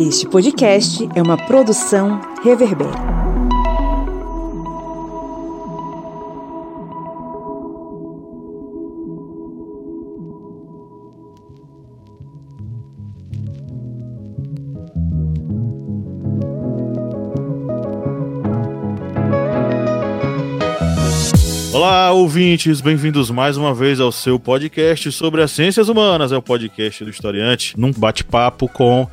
Este podcast é uma produção Reverber. Olá, ouvintes, bem-vindos mais uma vez ao seu podcast sobre as ciências humanas. É o podcast do historiante, num bate-papo com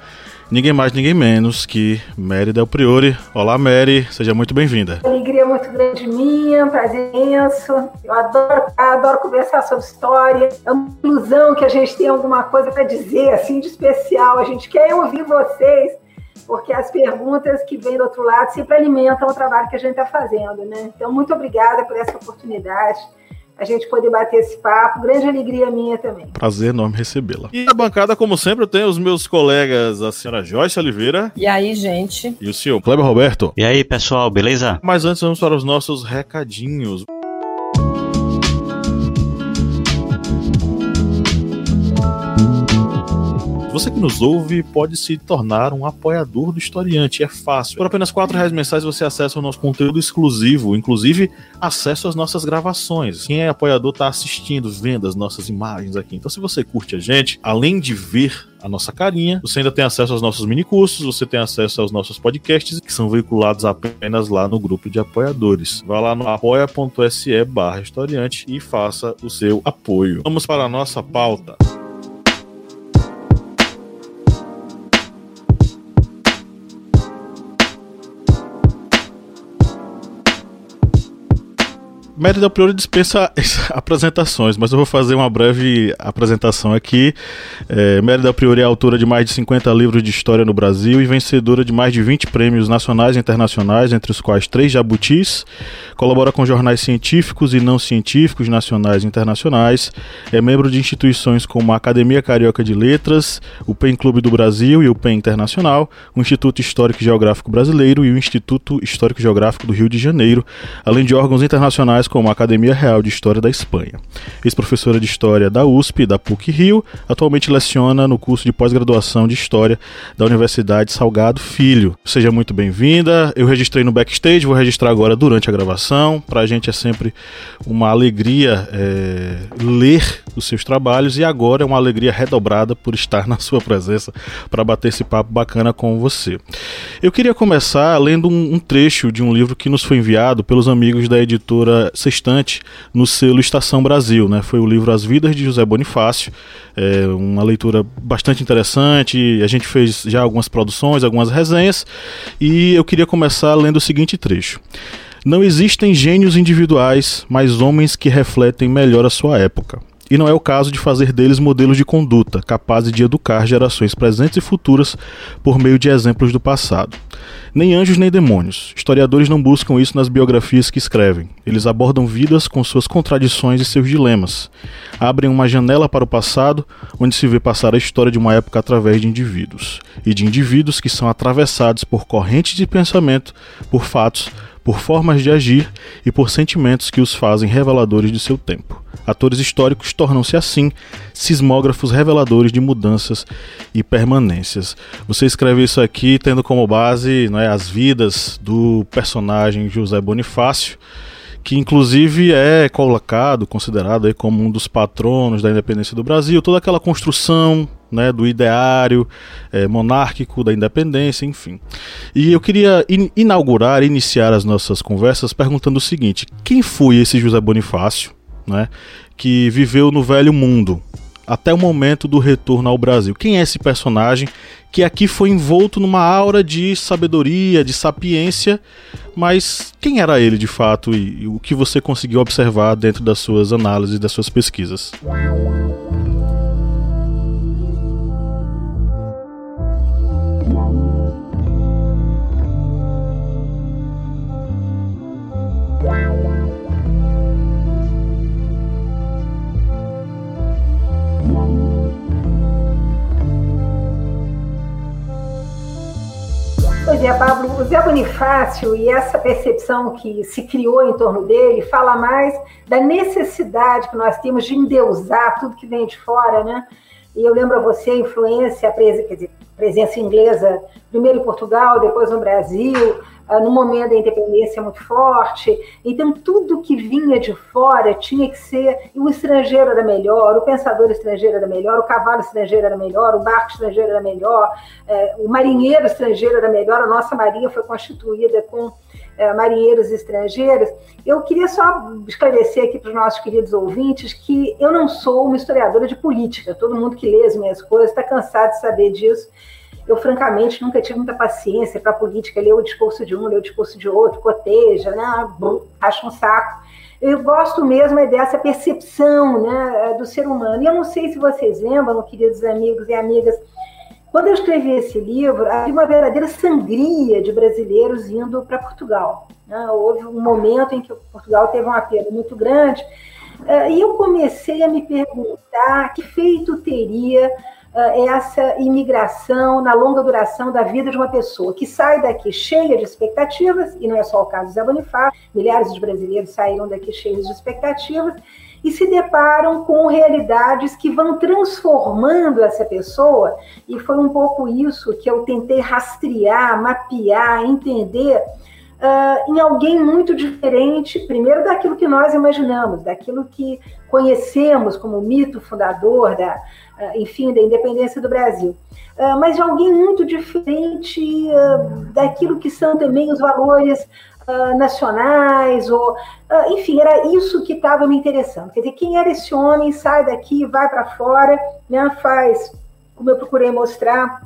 ninguém mais, ninguém menos que Mary Del Priori. Olá, Mary, seja muito bem-vinda. Alegria muito grande minha, prazer imenso. Eu adoro, adoro conversar sobre história. É uma ilusão que a gente tem alguma coisa para dizer, assim, de especial. A gente quer ouvir vocês porque as perguntas que vêm do outro lado sempre alimentam o trabalho que a gente está fazendo, né? Então, muito obrigada por essa oportunidade. A gente poder bater esse papo, grande alegria minha também. Prazer enorme recebê-la. E na bancada, como sempre, eu tenho os meus colegas, a senhora Joyce Oliveira. E aí, gente? E o senhor Kleber Roberto. E aí, pessoal, beleza? Mas antes, vamos para os nossos recadinhos. Você que nos ouve pode se tornar um apoiador do Historiante, é fácil. Por apenas R$ reais mensais você acessa o nosso conteúdo exclusivo, inclusive acesso às nossas gravações. Quem é apoiador está assistindo, vendo as nossas imagens aqui. Então, se você curte a gente, além de ver a nossa carinha. Você ainda tem acesso aos nossos minicursos, você tem acesso aos nossos podcasts, que são veiculados apenas lá no grupo de apoiadores. Vá lá no apoia.se barra historiante e faça o seu apoio. Vamos para a nossa pauta. Mérida Priori dispensa apresentações, mas eu vou fazer uma breve apresentação aqui. É, Mérida Priori é autora de mais de 50 livros de história no Brasil e vencedora de mais de 20 prêmios nacionais e internacionais, entre os quais três jabutis. Colabora com jornais científicos e não científicos, nacionais e internacionais. É membro de instituições como a Academia Carioca de Letras, o PEN Clube do Brasil e o PEN Internacional, o Instituto Histórico e Geográfico Brasileiro e o Instituto Histórico e Geográfico do Rio de Janeiro, além de órgãos internacionais como a Academia Real de História da Espanha. Ex-professora de História da USP da PUC Rio, atualmente leciona no curso de pós-graduação de História da Universidade Salgado Filho. Seja muito bem-vinda. Eu registrei no backstage, vou registrar agora durante a gravação. Para a gente é sempre uma alegria é, ler os seus trabalhos e agora é uma alegria redobrada por estar na sua presença para bater esse papo bacana com você. Eu queria começar lendo um, um trecho de um livro que nos foi enviado pelos amigos da editora Sextante no selo Estação Brasil. Né? Foi o livro As Vidas de José Bonifácio, é uma leitura bastante interessante. A gente fez já algumas produções, algumas resenhas, e eu queria começar lendo o seguinte trecho. Não existem gênios individuais, mas homens que refletem melhor a sua época e não é o caso de fazer deles modelos de conduta capazes de educar gerações presentes e futuras por meio de exemplos do passado. Nem anjos nem demônios. Historiadores não buscam isso nas biografias que escrevem. Eles abordam vidas com suas contradições e seus dilemas. Abrem uma janela para o passado, onde se vê passar a história de uma época através de indivíduos. E de indivíduos que são atravessados por correntes de pensamento, por fatos, por formas de agir e por sentimentos que os fazem reveladores de seu tempo. Atores históricos tornam-se assim sismógrafos reveladores de mudanças e permanências. Você escreve isso aqui tendo como base é, as vidas do personagem José Bonifácio, que inclusive é colocado, considerado aí como um dos patronos da independência do Brasil, toda aquela construção né, do ideário é, monárquico da independência, enfim. E eu queria in inaugurar, iniciar as nossas conversas perguntando o seguinte: quem foi esse José Bonifácio? né, que viveu no velho mundo até o momento do retorno ao Brasil. Quem é esse personagem que aqui foi envolto numa aura de sabedoria, de sapiência, mas quem era ele de fato e, e o que você conseguiu observar dentro das suas análises, das suas pesquisas? Pois Pablo, o Zé Bonifácio e essa percepção que se criou em torno dele fala mais da necessidade que nós temos de endeusar tudo que vem de fora, né? e eu lembro a você a influência, a presença, inglesa, primeiro em Portugal, depois no Brasil, no momento da independência muito forte. Então, tudo que vinha de fora tinha que ser. O estrangeiro era melhor, o pensador estrangeiro era melhor, o cavalo estrangeiro era melhor, o barco estrangeiro era melhor, uh, o marinheiro estrangeiro era melhor. A nossa marinha foi constituída com é, marinheiros estrangeiros. Eu queria só esclarecer aqui para os nossos queridos ouvintes que eu não sou uma historiadora de política. Todo mundo que lê as minhas coisas está cansado de saber disso. Eu, francamente, nunca tive muita paciência para a política, ler o discurso de um, ler o discurso de outro, coteja, né? acho um saco. Eu gosto mesmo é dessa percepção né, do ser humano. E eu não sei se vocês lembram, queridos amigos e amigas, quando eu escrevi esse livro, havia uma verdadeira sangria de brasileiros indo para Portugal. Né? Houve um momento em que Portugal teve uma perda muito grande, uh, e eu comecei a me perguntar que feito teria essa imigração na longa duração da vida de uma pessoa que sai daqui cheia de expectativas, e não é só o caso de Zé Bonifácio, milhares de brasileiros saíram daqui cheios de expectativas, e se deparam com realidades que vão transformando essa pessoa, e foi um pouco isso que eu tentei rastrear, mapear, entender. Uh, em alguém muito diferente, primeiro daquilo que nós imaginamos, daquilo que conhecemos como mito fundador da, enfim, da independência do Brasil, uh, mas de alguém muito diferente daquilo que são também os valores nacionais, ou enfim, era isso que estava me interessando. Quer dizer, quem era esse homem, sai daqui, vai para fora, né, faz, como eu procurei mostrar,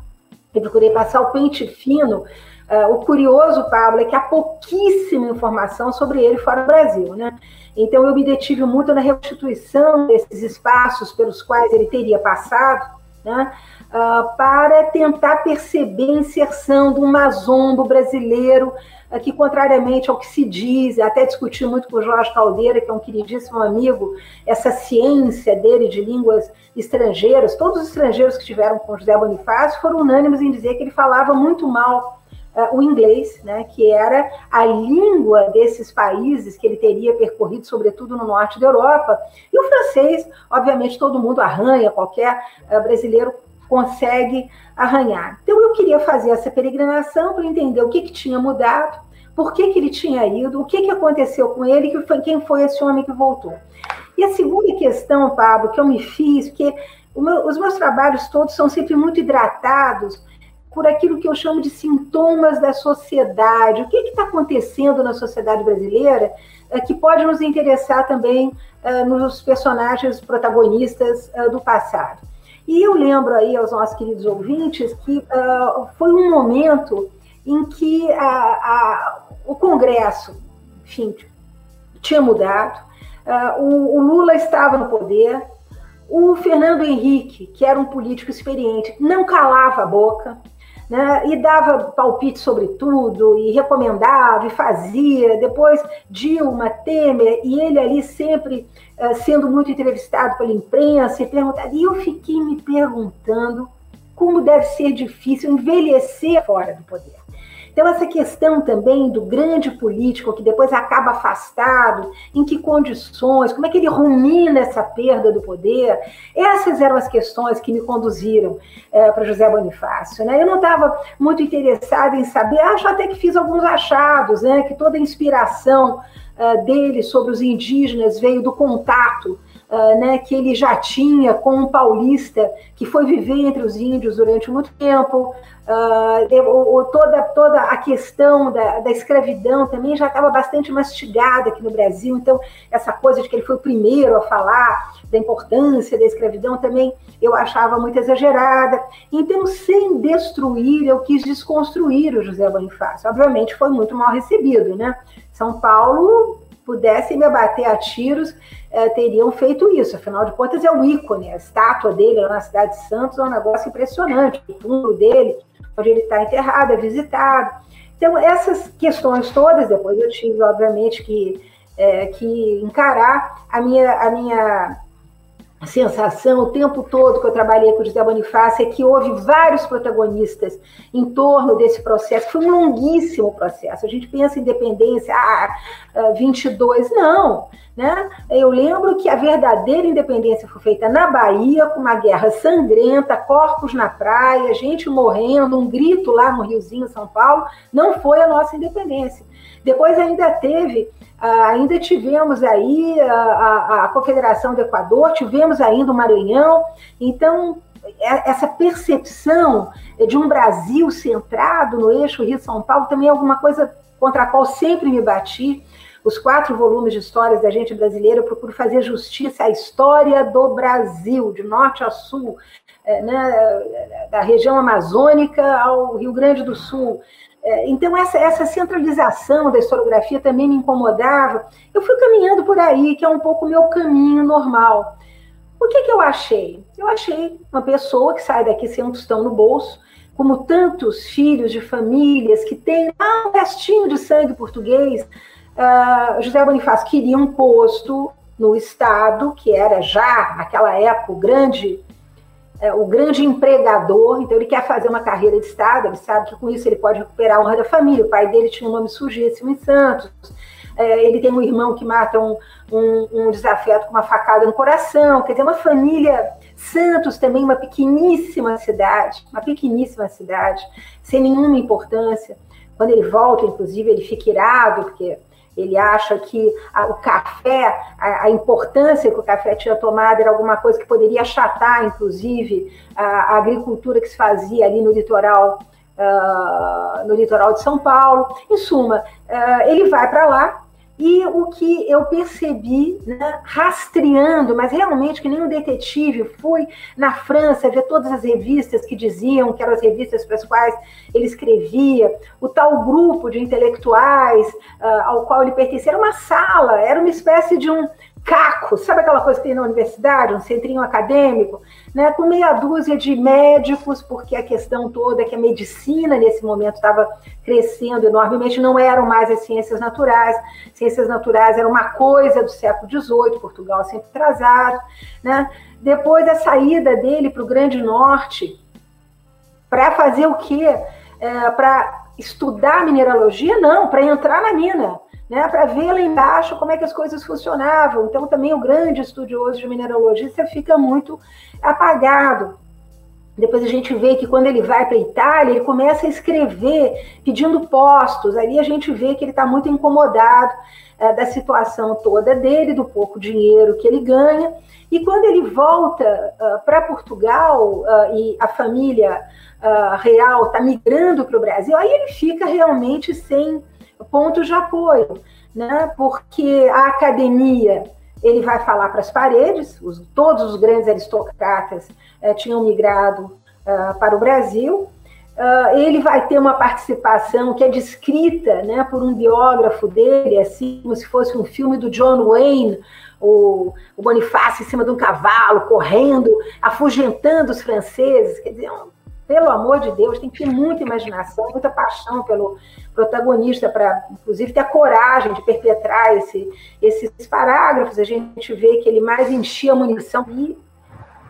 eu procurei passar o pente fino. O curioso, Pablo, é que há pouquíssima informação sobre ele fora do Brasil, né? Então eu me detive muito na reconstituição desses espaços pelos quais ele teria passado, né? Uh, para tentar perceber a inserção do mazombo brasileiro que, contrariamente ao que se diz, até discuti muito com o Jorge Caldeira, que é um queridíssimo amigo, essa ciência dele de línguas estrangeiras, todos os estrangeiros que tiveram com José Bonifácio foram unânimes em dizer que ele falava muito mal uh, o inglês, né, que era a língua desses países que ele teria percorrido, sobretudo no norte da Europa, e o francês, obviamente, todo mundo arranha, qualquer uh, brasileiro consegue arranhar. Então eu queria fazer essa peregrinação para entender o que, que tinha mudado, por que, que ele tinha ido, o que, que aconteceu com ele, que foi, quem foi esse homem que voltou. E a segunda questão, Pablo, que eu me fiz, porque meu, os meus trabalhos todos são sempre muito hidratados por aquilo que eu chamo de sintomas da sociedade. O que está acontecendo na sociedade brasileira é, que pode nos interessar também é, nos personagens protagonistas é, do passado. E eu lembro aí aos nossos queridos ouvintes que foi um momento em que a, a, o Congresso, enfim, tinha mudado, uh, o, o Lula estava no poder, o Fernando Henrique, que era um político experiente, não calava a boca, né, e dava palpite sobre tudo, e recomendava, e fazia. Depois, Dilma, Temer, e ele ali sempre uh, sendo muito entrevistado pela imprensa, e perguntava. E eu fiquei me perguntando como deve ser difícil envelhecer fora do poder. Então, essa questão também do grande político que depois acaba afastado, em que condições, como é que ele rumina essa perda do poder, essas eram as questões que me conduziram é, para José Bonifácio. Né? Eu não estava muito interessada em saber, acho até que fiz alguns achados, né? que toda a inspiração uh, dele sobre os indígenas veio do contato uh, né, que ele já tinha com um paulista que foi viver entre os índios durante muito tempo. Uh, toda, toda a questão da, da escravidão também já estava bastante mastigada aqui no Brasil, então essa coisa de que ele foi o primeiro a falar da importância da escravidão também eu achava muito exagerada. Então, sem destruir, eu quis desconstruir o José Bonifácio. Obviamente, foi muito mal recebido, né? São Paulo pudessem me abater a tiros, eh, teriam feito isso. Afinal de contas, é o ícone, a estátua dele lá na cidade de Santos é um negócio impressionante. O túmulo dele, onde ele está enterrado, é visitado. Então, essas questões todas, depois eu tive, obviamente, que, é, que encarar a minha, a minha sensação o tempo todo que eu trabalhei com o José Bonifácio é que houve vários protagonistas em torno desse processo, foi um longuíssimo processo. A gente pensa em independência, ah, 22, ah, não. Né? Eu lembro que a verdadeira independência foi feita na Bahia, com uma guerra sangrenta, corpos na praia, gente morrendo, um grito lá no Riozinho, São Paulo. Não foi a nossa independência. Depois ainda teve ah, ainda tivemos aí a, a, a, Confederação do Equador, tivemos ainda o Maranhão. Então, é, essa percepção de um Brasil centrado no eixo Rio-São Paulo também é alguma coisa contra a qual sempre me bati. Os quatro volumes de histórias da gente brasileira, eu procuro fazer justiça à história do Brasil, de norte a sul, é, né, da região amazônica ao Rio Grande do Sul, então, essa, essa centralização da historiografia também me incomodava. Eu fui caminhando por aí, que é um pouco o meu caminho normal. O que, que eu achei? Eu achei uma pessoa que sai daqui sem um tostão no bolso, como tantos filhos de famílias que têm um restinho de sangue português. Uh, José Bonifácio queria um posto no Estado, que era já, naquela época, o grande é, o grande empregador, então ele quer fazer uma carreira de Estado, ele sabe que com isso ele pode recuperar a honra da família. O pai dele tinha um nome sujíssimo em Santos. É, ele tem um irmão que mata um, um, um, desafeto com uma facada no coração. Quer dizer, uma família. Santos também, uma pequeníssima cidade, uma pequeníssima cidade, sem nenhuma importância. Quando ele volta, inclusive, ele fica irado, porque ele acha que a, o café, a, a, importância que o café tinha tomado era alguma coisa que poderia achatar, inclusive, a, a agricultura que se fazia ali no litoral, uh, no litoral de São Paulo. Em suma, uh, ele vai para lá e o que eu percebi, né, rastreando, mas realmente que nem um detetive, fui na França ver todas as revistas que diziam que eram as revistas para as quais ele escrevia, o tal grupo de intelectuais uh, ao qual ele pertencia, era uma sala, era uma espécie de um caco, sabe aquela coisa que tem na universidade, um centrinho acadêmico, né, com meia dúzia de médicos, porque a questão toda é que a medicina nesse momento estava crescendo enormemente, não eram mais as ciências naturais, ciências naturais era uma coisa do século XVIII, Portugal sempre atrasado, né? Depois da saída dele para o Grande Norte, para fazer o quê? É, para estudar mineralogia? Não, para entrar na mina né, para ver lá embaixo como é que as coisas funcionavam. Então, também o grande estudioso de mineralogista fica muito apagado. Depois a gente vê que quando ele vai para a Itália, ele começa a escrever pedindo postos. Ali a gente vê que ele está muito incomodado é, da situação toda dele, do pouco dinheiro que ele ganha. E quando ele volta uh, ah, para Portugal uh, e a família uh, real está migrando para o Brasil, aí ele fica realmente sem pontos de apoio, né? porque a academia ele vai falar para as paredes, os, todos os grandes aristocratas eh, tinham migrado uh, para o Brasil, uh, ele vai ter uma participação que é descrita né, por um biógrafo dele, assim como se fosse um filme do John Wayne, o, o Bonifácio em cima de um cavalo, correndo, afugentando os franceses, quer dizer, um pelo amor de Deus, tem que ter muita imaginação, muita paixão pelo protagonista para, inclusive, ter a coragem de perpetrar esse, esses parágrafos. A gente vê que ele mais enchia a munição. E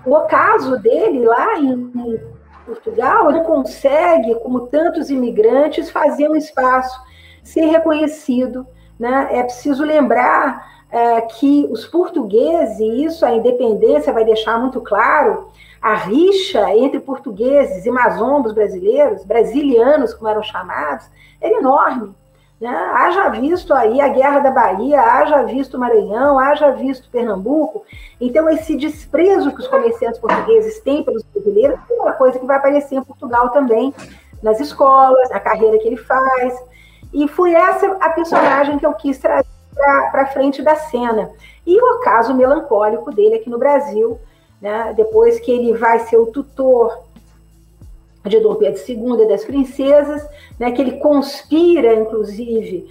o caso dele lá em Portugal, ele consegue, como tantos imigrantes, fazer um espaço, ser reconhecido. Né? É preciso lembrar é, que os portugueses, e isso a independência vai deixar muito claro, a rixa entre portugueses e mazombos brasileiros, brasilianos, como eram chamados, era enorme. Né? Haja visto aí a Guerra da Bahia, haja visto Maranhão, haja visto Pernambuco. Então, esse desprezo que os comerciantes portugueses têm pelos brasileiros é uma coisa que vai aparecer em Portugal também, nas escolas, na carreira que ele faz. E foi essa a personagem que eu quis trazer para frente da cena. E o caso melancólico dele aqui no Brasil, né? depois que ele vai ser o tutor de Dom Pedro II e das princesas, né? que ele conspira, inclusive,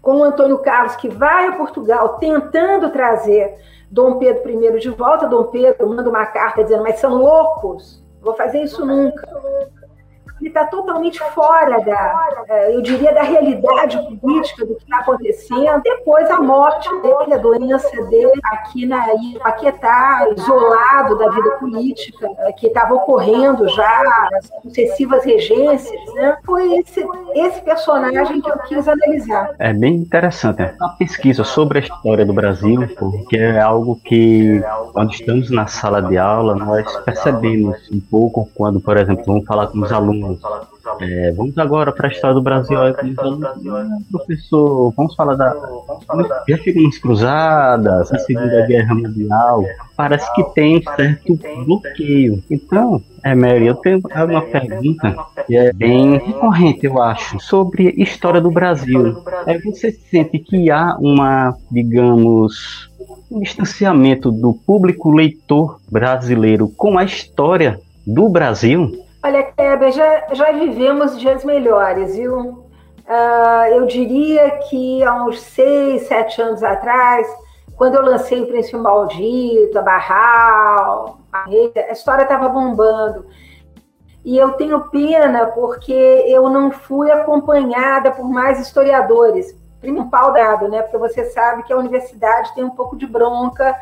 com Antônio Carlos, que vai a Portugal tentando trazer Dom Pedro I de volta. Dom Pedro manda uma carta dizendo: Mas são loucos, vou fazer isso nunca. Ele está totalmente fora da, é, eu diria, da realidade política do que está acontecendo. Depois a morte dele, a doença dele aqui na Paquetá, isolado da vida política, é, que estava ocorrendo já nas sucessivas regências, né? Foi esse, esse personagem que eu quis analisar. É bem interessante né? a pesquisa sobre a história do Brasil, porque é algo que, quando estamos na sala de aula, nós percebemos um pouco quando, por exemplo, vamos falar com os alunos. É, vamos agora para a história do Brasil. Aí, professor, vamos falar da. Já ficamos cruzadas, a Segunda Guerra Mundial. Parece que tem certo bloqueio. Então, é, Mary, eu tenho uma pergunta que é bem recorrente, eu acho, sobre história do Brasil. É, você sente que há uma, digamos, um distanciamento do público leitor brasileiro com a história do Brasil? Olha, Kleber, já, já vivemos dias melhores, viu? Uh, eu diria que há uns seis, sete anos atrás, quando eu lancei o Príncipe Maldito, a Barral, a, história estava bombando. E eu tenho pena porque eu não fui acompanhada por mais historiadores. Primeiro, pau dado, né? Porque você sabe que a universidade tem um pouco de bronca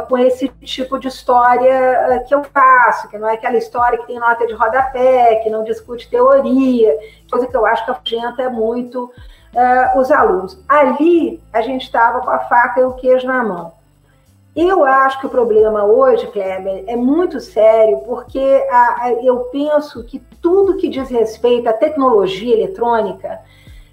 com esse tipo de história é, que eu faço, que não é aquela história que tem nota de rodapé, que não discute teoria, coisa que eu acho que afugenta muito uh, os alunos. Ali, a gente estava com a faca e o queijo na mão. Eu acho que o problema hoje, Kleber, é muito sério, porque a, a, eu penso que tudo que diz respeito à tecnologia eletrônica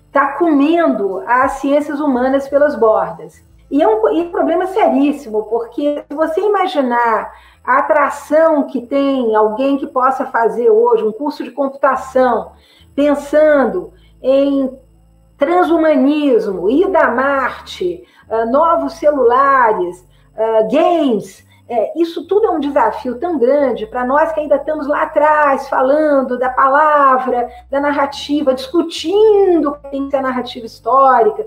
está comendo as ciências humanas pelas bordas. E é um, e um problema seríssimo, porque se você imaginar a atração que tem alguém que possa fazer hoje um curso de computação, pensando em transhumanismo, ida a Marte, uh, novos celulares, uh, games, é, isso tudo é um desafio tão grande para nós que ainda estamos lá atrás, falando da palavra, da narrativa, discutindo o que tem que ser a narrativa histórica.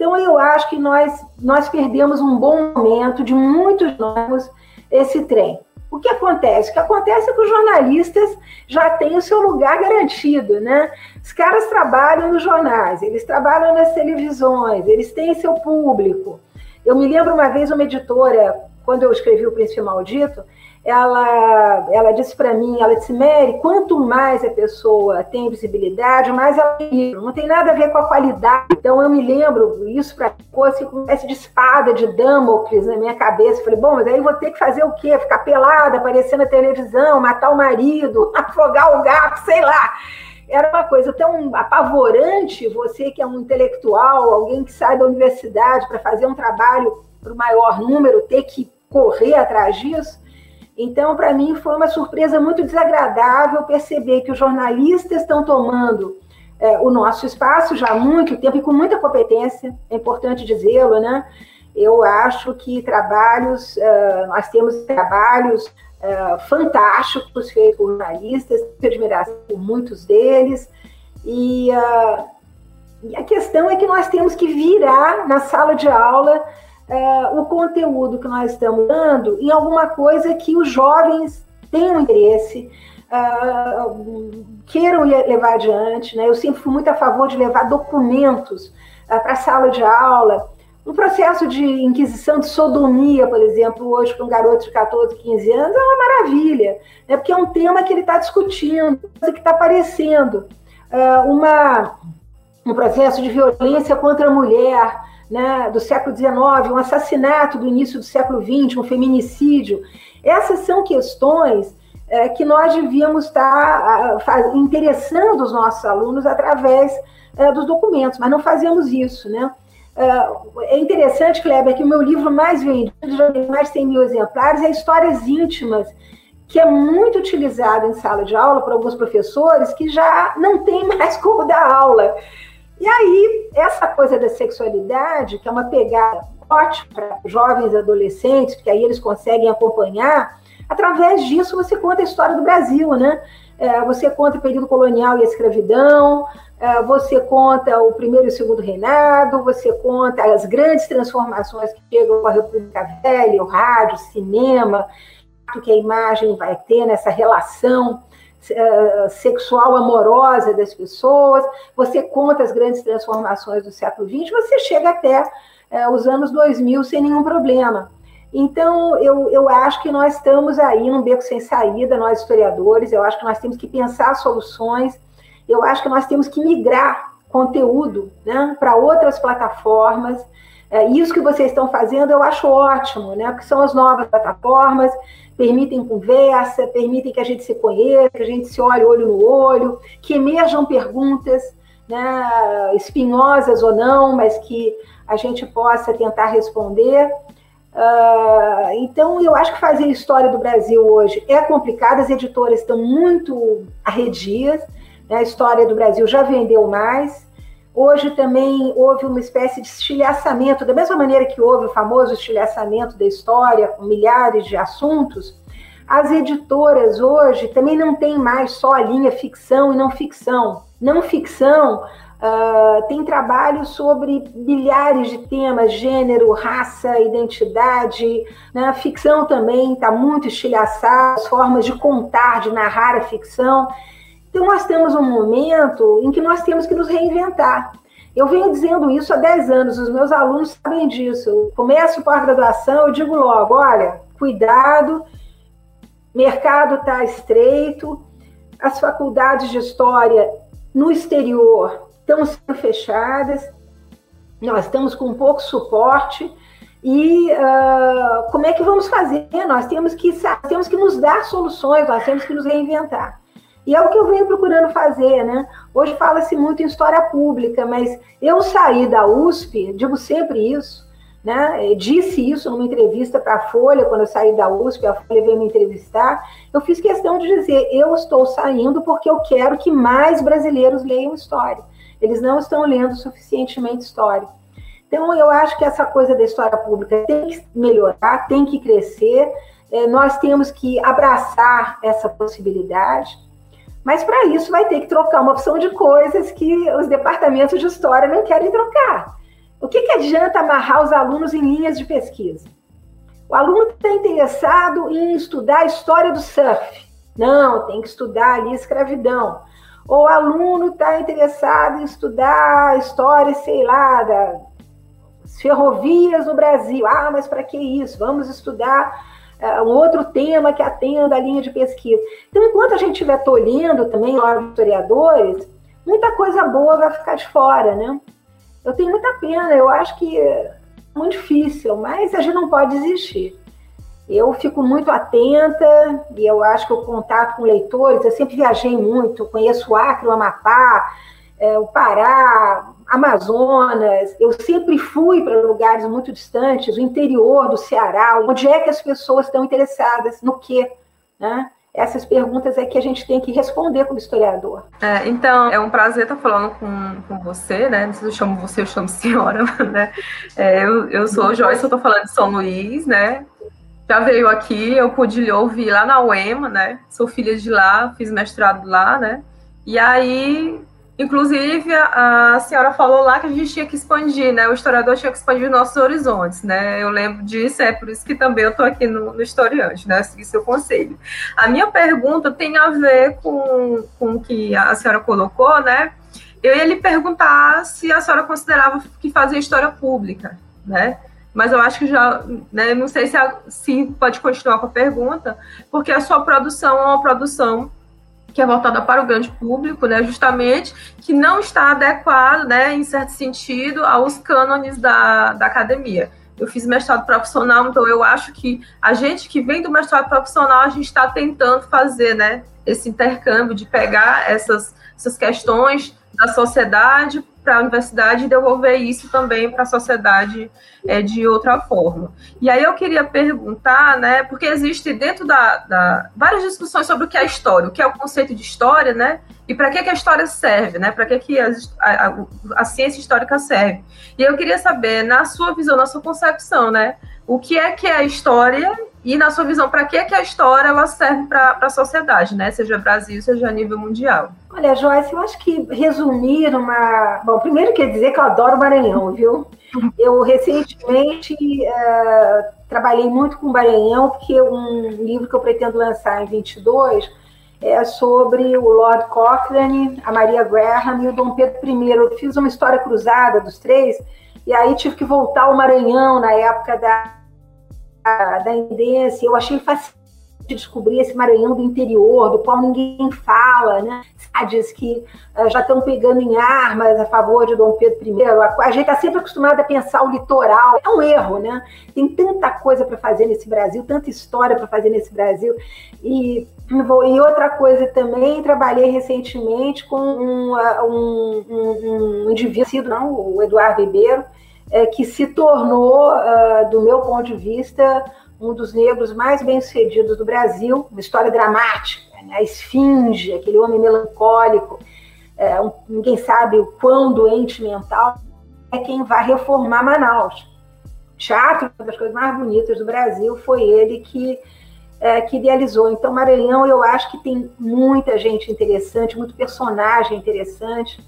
Então, eu acho que nós, nós perdemos um bom momento de muitos anos esse trem. O que acontece? O que acontece é que os jornalistas já têm o seu lugar garantido, né? Os caras trabalham nos jornais, eles trabalham nas televisões, eles têm seu público. Eu me lembro uma vez uma editora, quando eu escrevi O Príncipe Maldito, ela, ela disse para mim, ela disse, Mary, quanto mais a pessoa tem visibilidade, mais ela tem Não tem nada a ver com a qualidade. Então eu me lembro, isso para fosse com uma de espada de Damocles na minha cabeça. falei, bom, mas aí vou ter que fazer o quê? Ficar pelada, aparecer na televisão, matar o marido, afogar o gato, sei lá. Era uma coisa tão apavorante, você que é um intelectual, alguém que sai da universidade para fazer um trabalho para o maior número, ter que correr atrás disso. Então, para mim, foi uma surpresa muito desagradável perceber que os jornalistas estão tomando é, o nosso espaço já há muito tempo e com muita competência, é importante dizê-lo, né? Eu acho que trabalhos, uh, nós temos trabalhos uh, fantásticos feitos por jornalistas, admiração por muitos deles, e, uh, e a questão é que nós temos que virar na sala de aula é, o conteúdo que nós estamos dando em alguma coisa que os jovens tenham interesse, uh, queiram levar adiante. Né? Eu sempre fui muito a favor de levar documentos uh, para a sala de aula. Um processo de inquisição de sodomia, por exemplo, hoje para um garoto de 14, 15 anos, é uma maravilha, né? porque é um tema que ele está discutindo, que está aparecendo. Uh, uma, um processo de violência contra a mulher, né, do século XIX, um assassinato do início do século XX, um feminicídio. Essas são questões é, que nós devíamos estar interessando os nossos alunos através é, dos documentos, mas não fazemos isso, né? É, é interessante, Kleber, que o meu livro mais vendido, já tem mais de 100 mil exemplares, é Histórias Íntimas, que é muito utilizado em sala de aula por alguns professores que já não tem mais como dar aula. E aí, essa coisa da sexualidade, que é uma pegada ótima para jovens adolescentes, porque aí eles conseguem acompanhar, através disso você conta a história do Brasil, né? É, você conta o período colonial e a escravidão, é, você conta o primeiro e o segundo reinado, você conta as grandes transformações que chegam com a República Velha, o rádio, o cinema, o que a imagem vai ter nessa relação uh, sexual amorosa das pessoas, você conta as grandes transformações do século XX, você chega até uh, os anos 2000 sem nenhum problema. Então, eu, eu acho que nós estamos aí num beco sem saída, nós historiadores, eu acho que nós temos que pensar soluções, eu acho que nós temos que migrar conteúdo né, para outras plataformas. É, isso que vocês estão fazendo eu acho ótimo, né? Porque são as novas plataformas, permitem conversa, permitem que a gente se conheça, que a gente se olhe olho no olho, que emerjam perguntas, né, espinhosas ou não, mas que a gente possa tentar responder. Uh, então, eu acho que fazer história do Brasil hoje é complicado, as editoras estão muito arredias, né? a história do Brasil já vendeu mais. Hoje também houve uma espécie de estilhaçamento, da mesma maneira que houve o famoso estilhaçamento da história, com milhares de assuntos, as editoras hoje também não têm mais só a linha ficção e não ficção. Não ficção Uh, tem trabalho sobre milhares de temas, gênero, raça, identidade, né? ficção também está muito estilhaçada, as formas de contar, de narrar a ficção. Então, nós temos um momento em que nós temos que nos reinventar. Eu venho dizendo isso há 10 anos, os meus alunos sabem disso. Eu começo pós-graduação, eu digo logo: olha, cuidado, mercado está estreito, as faculdades de história no exterior estão sendo fechadas, nós estamos com pouco suporte. E uh, como é que vamos fazer? Nós temos que, temos que nos dar soluções, nós temos que nos reinventar. E é o que eu venho procurando fazer, né? Hoje fala-se muito em história pública, mas eu saí da USP, digo sempre isso, né? Eu disse isso numa entrevista para a Folha, quando eu saí da USP, a Folha veio me entrevistar. Eu fiz questão de dizer: eu estou saindo porque eu quero que mais brasileiros leiam história. Eles não estão lendo suficientemente história. Então, eu acho que essa coisa da história pública tem que melhorar, tem que crescer. É, nós temos que abraçar essa possibilidade. Mas, para isso, vai ter que trocar uma opção de coisas que os departamentos de história não querem trocar. O que, que adianta amarrar os alunos em linhas de pesquisa? O aluno está interessado em estudar a história do surf. Não, tem que estudar ali a escravidão. Ou o aluno está interessado em estudar a história, sei lá, das ferrovias no Brasil. Ah, mas para que isso? Vamos estudar um outro tema que atenda a linha de pesquisa. Então, enquanto a gente estiver tolhendo também lá historiadores, muita coisa boa vai ficar de fora, né? Eu tenho muita pena, eu acho que é muito difícil, mas a gente não pode desistir. Eu fico muito atenta e eu acho que o contato com leitores, eu sempre viajei muito, conheço o Acre, o Amapá, é, o Pará, Amazonas, eu sempre fui para lugares muito distantes, o interior do Ceará, onde é que as pessoas estão interessadas, no quê, né? Essas perguntas é que a gente tem que responder como historiador. É, então, é um prazer estar falando com, com você, né? Não sei se eu chamo você, eu chamo senhora, né? É, eu, eu sou Joyce, eu estou falando de São Luís, né? já veio aqui, eu pude ouvir lá na UEMA, né? Sou filha de lá, fiz mestrado lá, né? E aí, inclusive, a, senhora falou lá que a gente tinha que expandir, né? O historiador tinha que expandir nossos horizontes, né? Eu lembro disso, é por isso que também eu estou aqui no, no Historiante, né? Seguir seu conselho. A minha pergunta tem a ver com, com o que a senhora colocou, né? Eu ia lhe perguntar se a senhora considerava que fazia história pública, né? mas eu acho que já, né, não sei se, a, se pode continuar com a pergunta, porque a sua produção é uma produção que é voltada para o grande público, né, justamente, que não está adequado, né, em certo sentido, aos cânones da, da academia. Eu fiz mestrado profissional, então eu acho que a gente que vem do mestrado profissional, a gente está tentando fazer, né, esse intercâmbio de pegar essas, essas questões da sociedade para a universidade e devolver isso também para a sociedade é, de outra forma. E aí eu queria perguntar, né, porque existe dentro da, da, várias discussões sobre o que é história, o que é o conceito de história, né, e para que, que a história serve, né, para que, que a, a, a, ciência histórica serve. E eu queria saber, na sua visão, na sua concepção, né, o que é que é a história e, na sua visão, para que, é que a história ela serve para a sociedade, né? Seja Brasil, seja a nível mundial. Olha, Joyce, eu acho que resumir uma. Bom, primeiro quer dizer que eu adoro Maranhão, viu? Eu recentemente uh, trabalhei muito com Maranhão, porque um livro que eu pretendo lançar em 22 é sobre o Lord Cochrane, a Maria Graham e o Dom Pedro I. Eu fiz uma história cruzada dos três, e aí tive que voltar ao Maranhão na época da, da independência. Eu achei fascinante de descobrir esse Maranhão do interior, do qual ninguém fala, né? Cidades que uh, já estão pegando em armas a favor de Dom Pedro I. A, a gente está sempre acostumado a pensar o litoral. É um erro, né? Tem tanta coisa para fazer nesse Brasil, tanta história para fazer nesse Brasil. E, e outra coisa também, trabalhei recentemente com um, um, um, um indivíduo, não, o Eduardo Ribeiro, é, que se tornou, uh, do meu ponto de vista, um dos negros mais bem-sucedidos do Brasil, uma história dramática, né? a esfinge, aquele homem melancólico, é, um, ninguém sabe o quão doente mental, é quem vai reformar Manaus. Teatro, uma das coisas mais bonitas do Brasil, foi ele que, é, que idealizou. Então, Maranhão, eu acho que tem muita gente interessante, muito personagem interessante,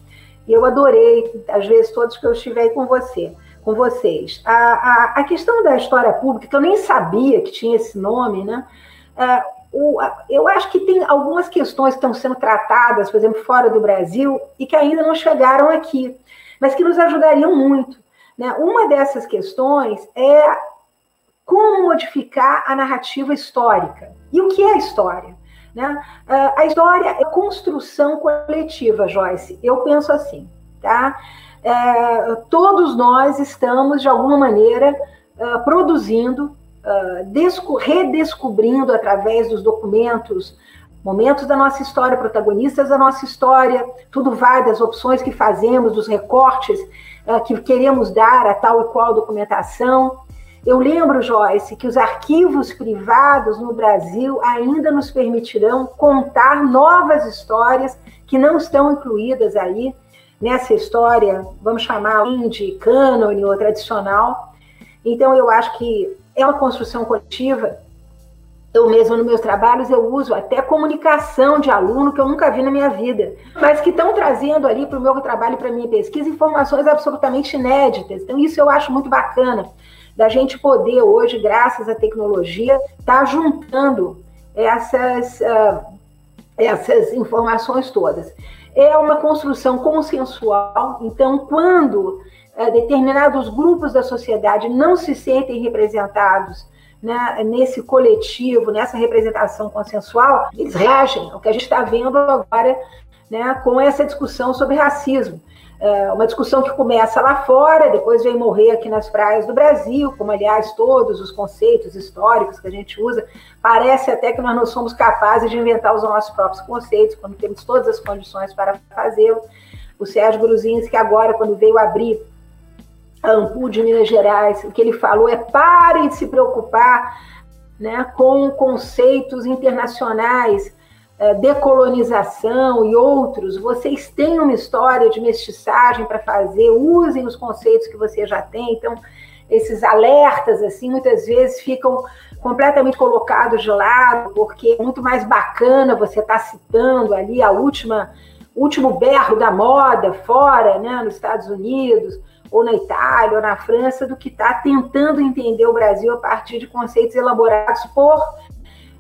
e eu adorei, às vezes, todos que eu estive aí com você com vocês. A, a, a, questão da história pública, que eu nem sabia que tinha esse nome, né? É, o, eu acho que tem algumas questões que estão sendo tratadas, por exemplo, fora do Brasil, e que ainda não chegaram aqui, mas que nos ajudariam muito. Né? Uma dessas questões é como modificar a narrativa histórica. E o que é a história? Né? É, a história é construção coletiva, Joyce. Eu penso assim, tá? É, todos nós estamos, de alguma maneira, uh, produzindo, uh, redescobrindo através dos documentos momentos da nossa história, protagonistas da nossa história, tudo vai das opções que fazemos, dos recortes uh, que queremos dar a tal e qual documentação. Eu lembro, Joyce, que os arquivos privados no Brasil ainda nos permitirão contar novas histórias que não estão incluídas aí nessa história, vamos chamar de cânone ou tradicional. Então, eu acho que é uma construção coletiva. Eu mesmo, nos meus trabalhos, eu uso até comunicação de aluno que eu nunca vi na minha vida, mas que estão trazendo ali para o meu trabalho, para a minha pesquisa, informações absolutamente inéditas. Então, isso eu acho muito bacana, da gente poder hoje, graças à tecnologia, estar tá juntando essas, uh, essas informações todas é uma construção consensual. Então, quando é, determinados grupos da sociedade não se sentem representados né, nesse coletivo, nessa representação consensual, eles reagem. O que a gente está vendo agora né, com essa discussão sobre racismo. É uma discussão que começa lá fora, depois vem morrer aqui nas praias do Brasil, como aliás todos os conceitos históricos que a gente usa. Parece até que nós não somos capazes de inventar os nossos próprios conceitos, quando temos todas as condições para fazê-lo. O Sérgio Gruzinski, que agora, quando veio abrir a Ampul de Minas Gerais, o que ele falou é parem de se preocupar né, com conceitos internacionais é, decolonização e outros, vocês têm uma história de mestiçagem para fazer, usem os conceitos que você já tem. Então, esses alertas, assim, muitas vezes ficam completamente colocados de lado, porque é muito mais bacana você estar tá citando ali a última, último berro da moda fora, né, nos Estados Unidos, ou na Itália, ou na França, do que estar tá tentando entender o Brasil a partir de conceitos elaborados por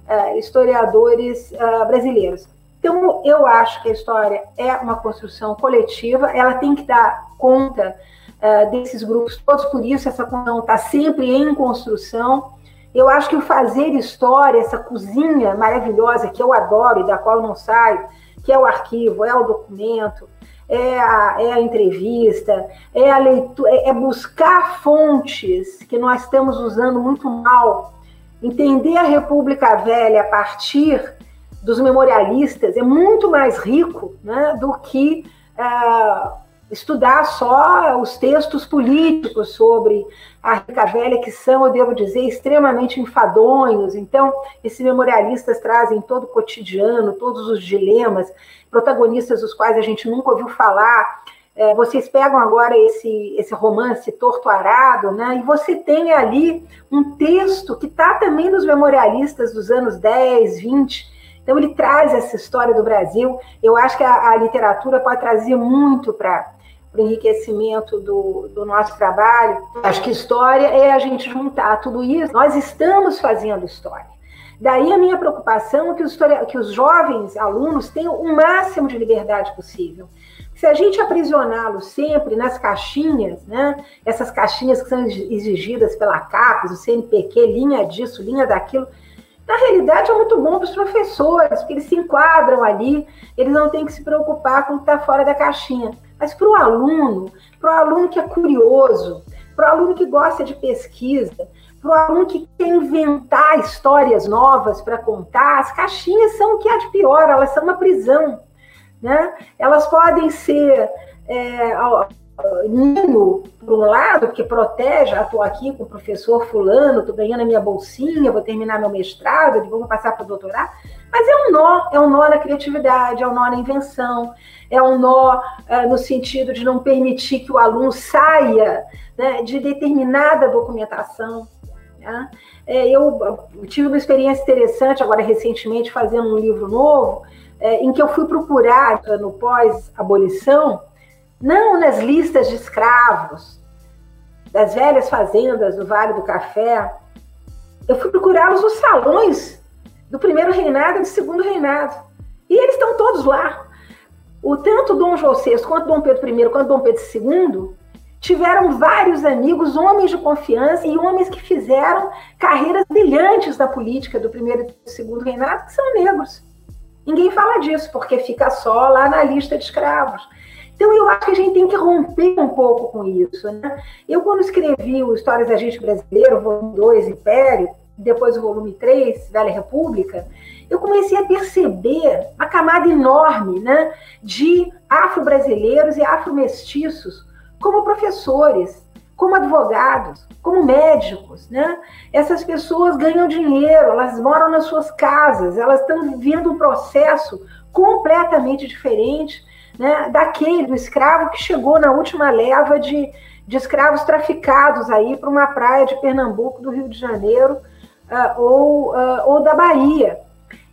uh, historiadores uh, brasileiros. Então, eu acho que a história é uma construção coletiva, ela tem que dar conta uh, desses grupos todos, por isso essa construção está sempre em construção. Eu acho que o fazer história, essa cozinha maravilhosa que eu adoro e da qual não saio, que é o arquivo, é o documento, é a, é a entrevista, é a leitura, é buscar fontes que nós estamos usando muito mal Entender a República Velha a partir dos memorialistas é muito mais rico né, do que uh, estudar só os textos políticos sobre a República Velha, que são, eu devo dizer, extremamente enfadonhos. Então, esses memorialistas trazem todo o cotidiano, todos os dilemas, protagonistas dos quais a gente nunca ouviu falar. É, vocês pegam agora esse, esse romance Torto Arado, né, e você tem ali um texto que está também nos memorialistas dos anos 10, 20. Então, ele traz essa história do Brasil. Eu acho que a, a literatura pode trazer muito para o enriquecimento do, do nosso trabalho. Acho que história é a gente juntar tudo isso. Nós estamos fazendo história. Daí a minha preocupação é que os, que os jovens alunos tenham o máximo de liberdade possível. Se a gente aprisioná-los sempre nas caixinhas, né, essas caixinhas que são exigidas pela CAPES, o CNPq, linha disso, linha daquilo, na realidade é muito bom para os professores, porque eles se enquadram ali, eles não têm que se preocupar com o que está fora da caixinha. Mas para o aluno, para o aluno que é curioso, para o aluno que gosta de pesquisa, para o aluno que quer inventar histórias novas para contar, as caixinhas são o que há de pior, elas são uma prisão. Né? Elas podem ser é, nino, por um lado, porque protege, ah, estou aqui com o professor fulano, estou ganhando a minha bolsinha, vou terminar meu mestrado, vou passar para o doutorado, mas é um nó, é um nó na criatividade, é um nó na invenção, é um nó é, no sentido de não permitir que o aluno saia né, de determinada documentação. Né? É, eu tive uma experiência interessante agora recentemente fazendo um livro novo, é, em que eu fui procurar no pós-abolição, não nas listas de escravos das velhas fazendas do Vale do Café, eu fui procurá-los nos salões do primeiro reinado e do segundo reinado. E eles estão todos lá. O tanto Dom João VI quanto Dom Pedro I quanto Dom Pedro II tiveram vários amigos, homens de confiança e homens que fizeram carreiras brilhantes na política do primeiro e do segundo reinado, que são negros. Ninguém fala disso, porque fica só lá na lista de escravos. Então, eu acho que a gente tem que romper um pouco com isso. Né? Eu, quando escrevi o Histórias da Gente Brasileiro, volume 2, Império, depois o volume 3, Velha República, eu comecei a perceber a camada enorme né, de afro-brasileiros e afro-mestiços como professores, como advogados, como médicos, né? Essas pessoas ganham dinheiro, elas moram nas suas casas, elas estão vivendo um processo completamente diferente né, daquele do escravo que chegou na última leva de, de escravos traficados aí para uma praia de Pernambuco, do Rio de Janeiro uh, ou, uh, ou da Bahia.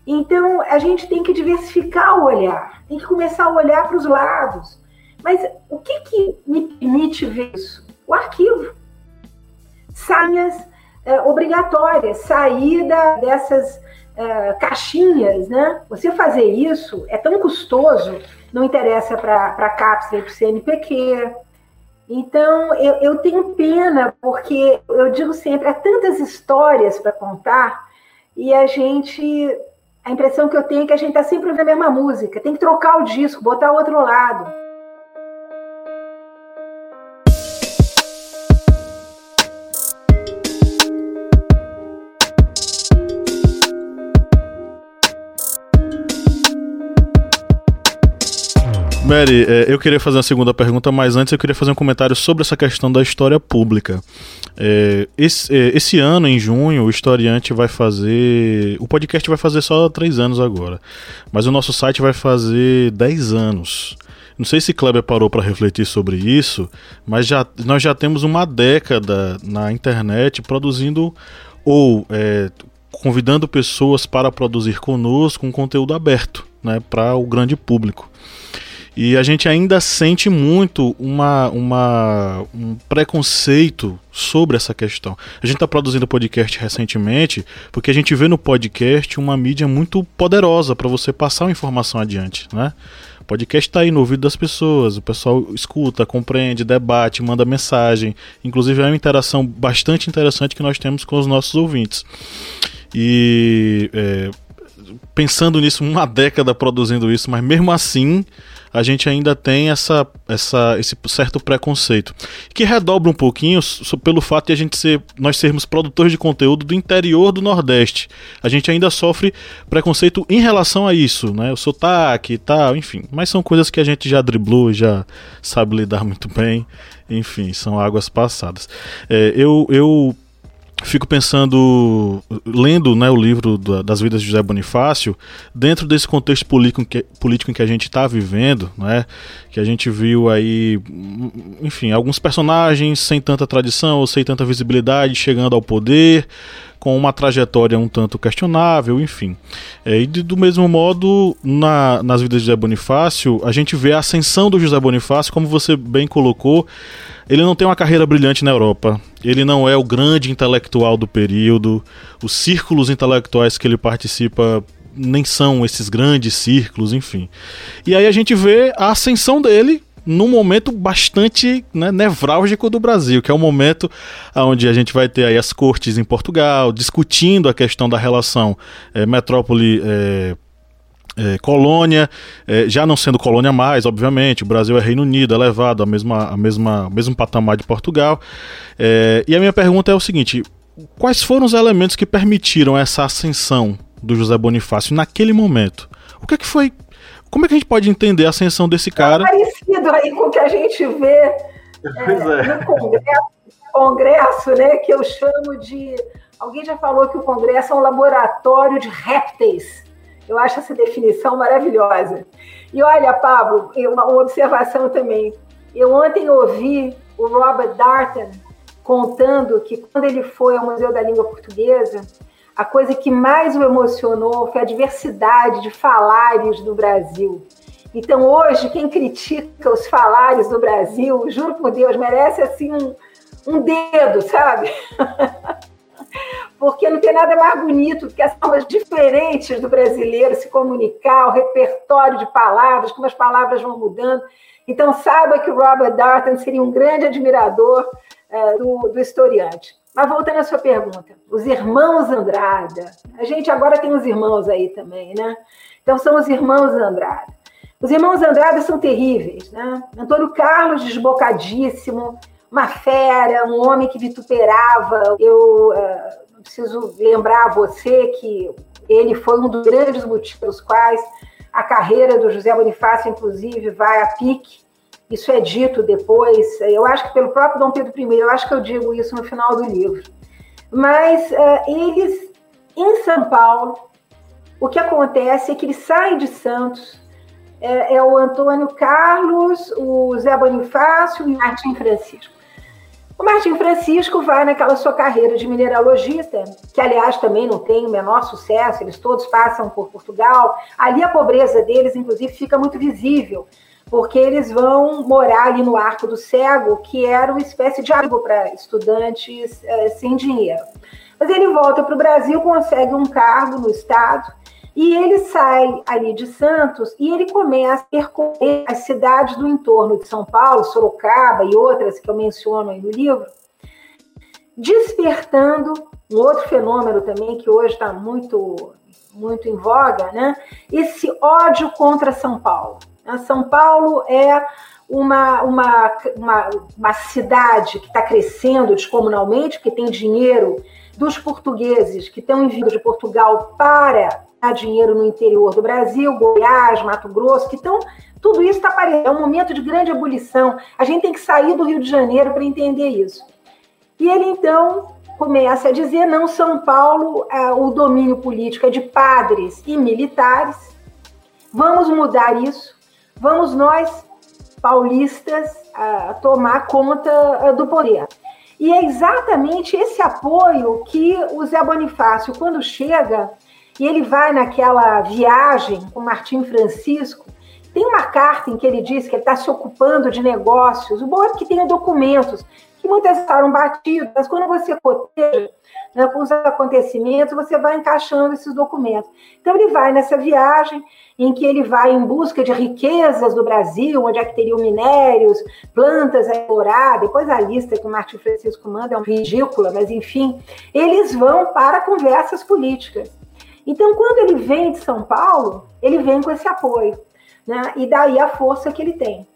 Então a gente tem que diversificar o olhar, tem que começar a olhar para os lados. Mas o que, que me permite ver isso? O arquivo senhas é, obrigatórias, saída dessas é, caixinhas, né? Você fazer isso é tão custoso, não interessa para a CAPES nem para o CNPq. Então, eu, eu tenho pena, porque eu digo sempre, há tantas histórias para contar, e a gente. A impressão que eu tenho é que a gente está sempre ouvindo a mesma música, tem que trocar o disco, botar o outro lado. Mary, é, eu queria fazer uma segunda pergunta, mas antes eu queria fazer um comentário sobre essa questão da história pública. É, esse, é, esse, ano, em junho, o historiante vai fazer. O podcast vai fazer só três anos agora. Mas o nosso site vai fazer dez anos. Não sei se Kleber parou para refletir sobre isso, mas já, nós já temos uma década na internet produzindo ou é, convidando pessoas para produzir conosco um conteúdo aberto né, para o grande público. E a gente ainda sente muito uma, uma, um preconceito sobre essa questão. A gente está produzindo podcast recentemente porque a gente vê no podcast uma mídia muito poderosa para você passar uma informação adiante, né? O podcast está aí no ouvido das pessoas, o pessoal escuta, compreende, debate, manda mensagem. Inclusive é uma interação bastante interessante que nós temos com os nossos ouvintes. E é, pensando nisso, uma década produzindo isso, mas mesmo assim a gente ainda tem essa, essa, esse certo preconceito. Que redobra um pouquinho pelo fato de a gente ser, nós sermos produtores de conteúdo do interior do Nordeste. A gente ainda sofre preconceito em relação a isso, né? O sotaque e tal, enfim. Mas são coisas que a gente já driblou, já sabe lidar muito bem. Enfim, são águas passadas. É, eu, eu fico pensando, lendo né, o livro das vidas de José Bonifácio, dentro desse contexto político, que, político em que a gente está vivendo, né, que a gente viu aí, enfim, alguns personagens sem tanta tradição ou sem tanta visibilidade chegando ao poder, com uma trajetória um tanto questionável, enfim. É, e de, do mesmo modo, na, nas vidas de José Bonifácio, a gente vê a ascensão do José Bonifácio, como você bem colocou, ele não tem uma carreira brilhante na Europa, ele não é o grande intelectual do período, os círculos intelectuais que ele participa nem são esses grandes círculos, enfim. E aí a gente vê a ascensão dele num momento bastante né, nevrálgico do Brasil, que é o momento onde a gente vai ter aí as cortes em Portugal discutindo a questão da relação é, metrópole é, é, colônia, é, já não sendo colônia mais, obviamente, o Brasil é Reino Unido, é levado a mesma, a mesma, ao mesmo patamar de Portugal. É, e a minha pergunta é o seguinte: quais foram os elementos que permitiram essa ascensão do José Bonifácio naquele momento? O que é que foi? Como é que a gente pode entender a ascensão desse cara? É parecido aí com o que a gente vê é, é, no Congresso, Congresso, né? Que eu chamo de. Alguém já falou que o Congresso é um laboratório de répteis. Eu acho essa definição maravilhosa. E olha, Pablo, uma observação também. Eu ontem ouvi o Robert Darton contando que quando ele foi ao Museu da Língua Portuguesa, a coisa que mais o emocionou foi a diversidade de falários do Brasil. Então, hoje, quem critica os falários do Brasil, juro por Deus, merece assim um, um dedo, sabe? porque não tem nada mais bonito do que as formas diferentes do brasileiro se comunicar, o repertório de palavras, como as palavras vão mudando. Então, saiba que o Robert Darton seria um grande admirador uh, do, do historiante. Mas voltando à sua pergunta, os irmãos Andrada, a gente agora tem os irmãos aí também, né? Então, são os irmãos Andrada. Os irmãos Andrada são terríveis, né? Antônio Carlos, desbocadíssimo, uma fera, um homem que vituperava. Eu uh, preciso lembrar a você que ele foi um dos grandes motivos pelos quais a carreira do José Bonifácio, inclusive, vai a pique. Isso é dito depois, eu acho que pelo próprio Dom Pedro I, eu acho que eu digo isso no final do livro. Mas uh, eles, em São Paulo, o que acontece é que eles saem de Santos, é, é o Antônio Carlos, o Zé Bonifácio e o Martim Francisco. O Martim Francisco vai naquela sua carreira de mineralogista, que aliás também não tem o menor sucesso, eles todos passam por Portugal. Ali a pobreza deles, inclusive, fica muito visível, porque eles vão morar ali no Arco do Cego, que era uma espécie de abrigo para estudantes é, sem dinheiro. Mas ele volta para o Brasil, consegue um cargo no Estado, e ele sai ali de Santos e ele começa a percorrer as cidades do entorno de São Paulo, Sorocaba e outras que eu menciono aí no livro, despertando um outro fenômeno também que hoje está muito, muito em voga, né? Esse ódio contra São Paulo. São Paulo é uma, uma, uma, uma cidade que está crescendo descomunalmente, que tem dinheiro dos portugueses que estão vindo de Portugal para dinheiro no interior do Brasil, Goiás, Mato Grosso, que estão. Tudo isso está aparecendo. É um momento de grande ebulição. A gente tem que sair do Rio de Janeiro para entender isso. E ele, então, começa a dizer: não, São Paulo, é, o domínio político é de padres e militares. Vamos mudar isso. Vamos nós, paulistas, tomar conta do poder. E é exatamente esse apoio que o Zé Bonifácio, quando chega, e ele vai naquela viagem com Martim Francisco. Tem uma carta em que ele diz que ele está se ocupando de negócios. O bom é que tem documentos que muitas foram batidos, mas quando você coteja né, com os acontecimentos, você vai encaixando esses documentos. Então, ele vai nessa viagem em que ele vai em busca de riquezas do Brasil, onde é que teriam minérios, plantas a explorar. Depois a lista que o Martim Francisco manda é ridícula, mas enfim, eles vão para conversas políticas. Então, quando ele vem de São Paulo, ele vem com esse apoio, né? E daí a força que ele tem.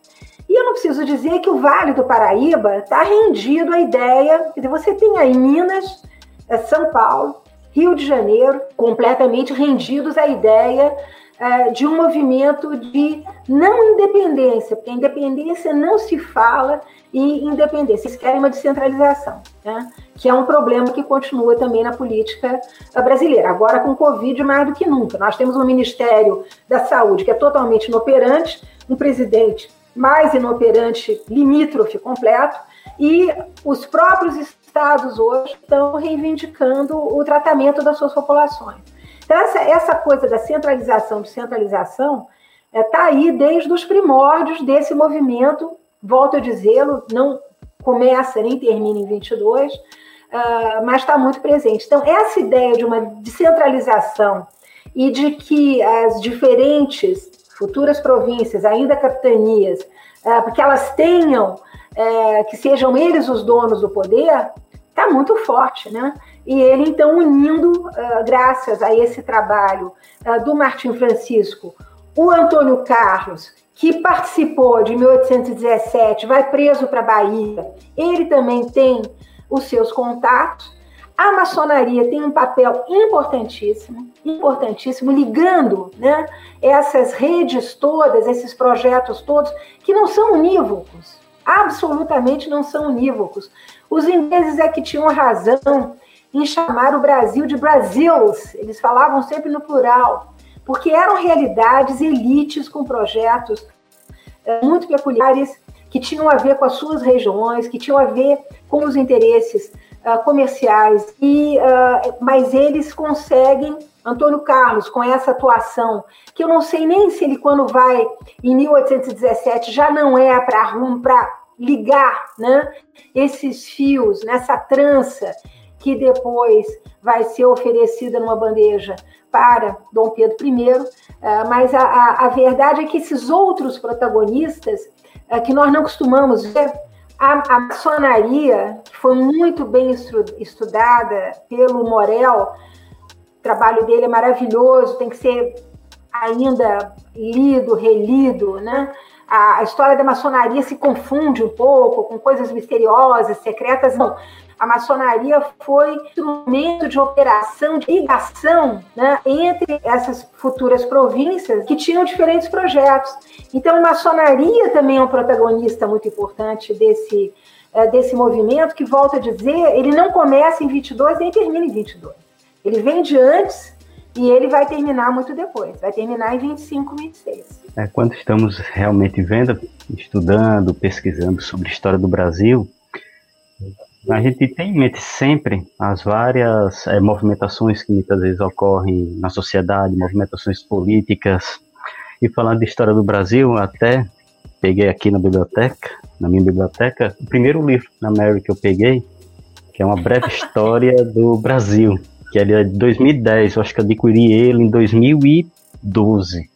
E eu não preciso dizer que o Vale do Paraíba está rendido à ideia, que você tem aí Minas, é São Paulo, Rio de Janeiro, completamente rendidos à ideia é, de um movimento de não independência, porque independência não se fala e independência, eles querem uma descentralização, né? que é um problema que continua também na política brasileira. Agora, com o Covid, mais do que nunca. Nós temos um Ministério da Saúde que é totalmente inoperante, um presidente mais inoperante, limítrofe completo, e os próprios estados hoje estão reivindicando o tratamento das suas populações. Então, essa, essa coisa da centralização, descentralização, está é, tá aí desde os primórdios desse movimento, volto a dizê-lo, não começa nem termina em 22, uh, mas está muito presente. Então, essa ideia de uma descentralização e de que as diferentes futuras províncias, ainda capitanias, uh, que elas tenham, uh, que sejam eles os donos do poder, está muito forte, né? E ele, então, unindo, uh, graças a esse trabalho uh, do Martim Francisco, o Antônio Carlos, que participou de 1817, vai preso para a Bahia, ele também tem os seus contatos. A maçonaria tem um papel importantíssimo, importantíssimo, ligando né, essas redes todas, esses projetos todos, que não são unívocos, absolutamente não são unívocos. Os ingleses é que tinham razão em chamar o Brasil de Brasils, eles falavam sempre no plural, porque eram realidades elites com projetos eh, muito peculiares que tinham a ver com as suas regiões, que tinham a ver com os interesses uh, comerciais. E, uh, mas eles conseguem, Antônio Carlos, com essa atuação, que eu não sei nem se ele, quando vai em 1817, já não é para para ligar né, esses fios nessa trança que depois vai ser oferecida numa bandeja para Dom Pedro I, eh, mas a, a, a verdade é que esses outros protagonistas, eh, que nós não costumamos ver, a, a maçonaria, que foi muito bem estudada pelo Morel, o trabalho dele é maravilhoso, tem que ser ainda lido, relido, né? A, história da maçonaria se confunde um pouco com coisas misteriosas, secretas. Não, a maçonaria foi instrumento de operação, de ligação né, entre essas futuras províncias que tinham diferentes projetos. Então, a maçonaria também é um protagonista muito importante desse, é, desse movimento, que, volto a dizer, ele não começa em 22 nem termina em 22. Ele vem de antes e ele vai terminar muito depois, vai terminar em 25, 26. É, quando estamos realmente vendo, estudando, pesquisando sobre a história do Brasil, a gente tem em mente sempre as várias é, movimentações que muitas vezes ocorrem na sociedade, movimentações políticas. E falando de história do Brasil, até peguei aqui na biblioteca, na minha biblioteca, o primeiro livro na Mary que eu peguei, que é uma breve história do Brasil, que é de 2010, eu acho que adquiri ele em 2012.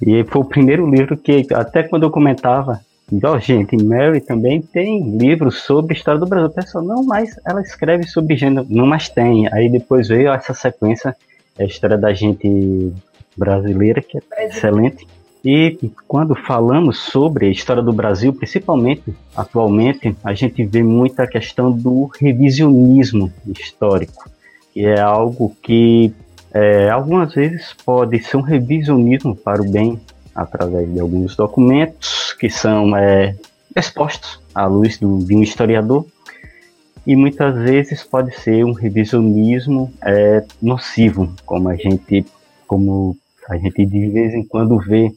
E foi o primeiro livro que, até quando eu comentava Igual, gente, Mary também tem livros sobre a história do Brasil. Pessoal, não, mas ela escreve sobre gênero. Não, mas tem. Aí depois veio essa sequência, a história da gente brasileira, que é excelente. E quando falamos sobre a história do Brasil, principalmente atualmente, a gente vê muita questão do revisionismo histórico, que é algo que é, algumas vezes pode ser um revisionismo para o bem, através de alguns documentos que são é, expostos à luz do, de um historiador. E muitas vezes pode ser um revisionismo é, nocivo, como a gente como a gente de vez em quando vê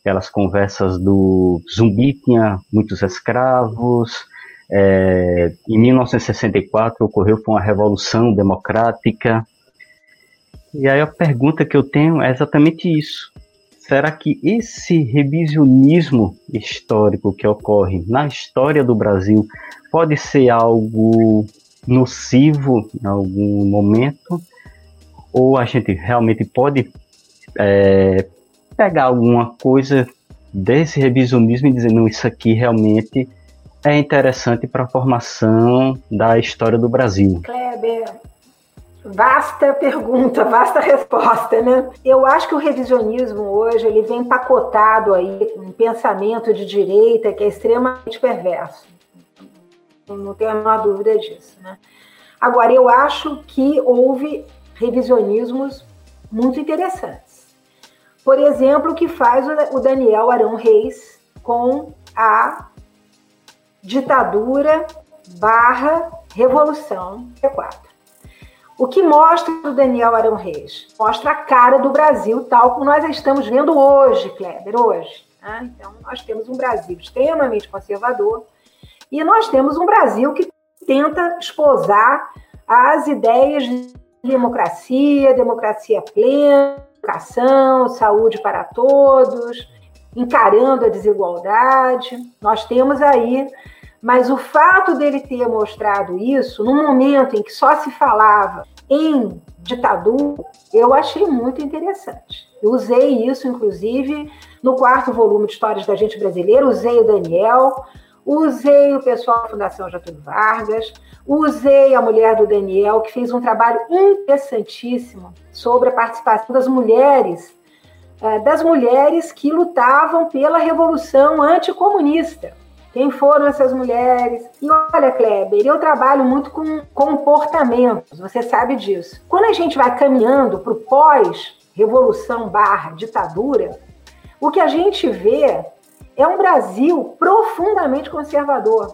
aquelas conversas do zumbi tinha muitos escravos, é, em 1964 ocorreu uma revolução democrática. E aí a pergunta que eu tenho é exatamente isso será que esse revisionismo histórico que ocorre na história do Brasil pode ser algo nocivo em algum momento? Ou a gente realmente pode é, pegar alguma coisa desse revisionismo e dizer, não, isso aqui realmente é interessante para a formação da história do Brasil? Kleber, Vasta pergunta, vasta resposta, né? Eu acho que o revisionismo hoje ele vem empacotado aí um pensamento de direita que é extremamente perverso. Não tenho a menor dúvida disso, né? Agora, eu acho que houve revisionismos muito interessantes. Por exemplo, o que faz o Daniel Arão Reis com a ditadura barra revolução P4. O que mostra o Daniel Arão Reis? Mostra a cara do Brasil tal como nós estamos vendo hoje, Kleber, hoje. Né? Então, nós temos um Brasil extremamente conservador e nós temos um Brasil que tenta esposar as ideias de democracia, democracia plena, educação, saúde para todos, encarando a desigualdade. Nós temos aí Mas o fato dele ter mostrado isso, num momento em que só se falava em ditadura, eu achei muito interessante. Eu usei isso, inclusive, no quarto volume de Histórias da Gente Brasileira, usei o Daniel, usei o pessoal da Fundação Getúlio Vargas, usei a mulher do Daniel, que fez um trabalho interessantíssimo sobre a participação das mulheres, eh, das mulheres que lutavam pela revolução anticomunista. Quem foram essas mulheres? E olha, Kleber, eu trabalho muito com comportamentos, você sabe disso. Quando a gente vai caminhando para o pós-revolução barra ditadura, o que a gente vê é um Brasil profundamente conservador.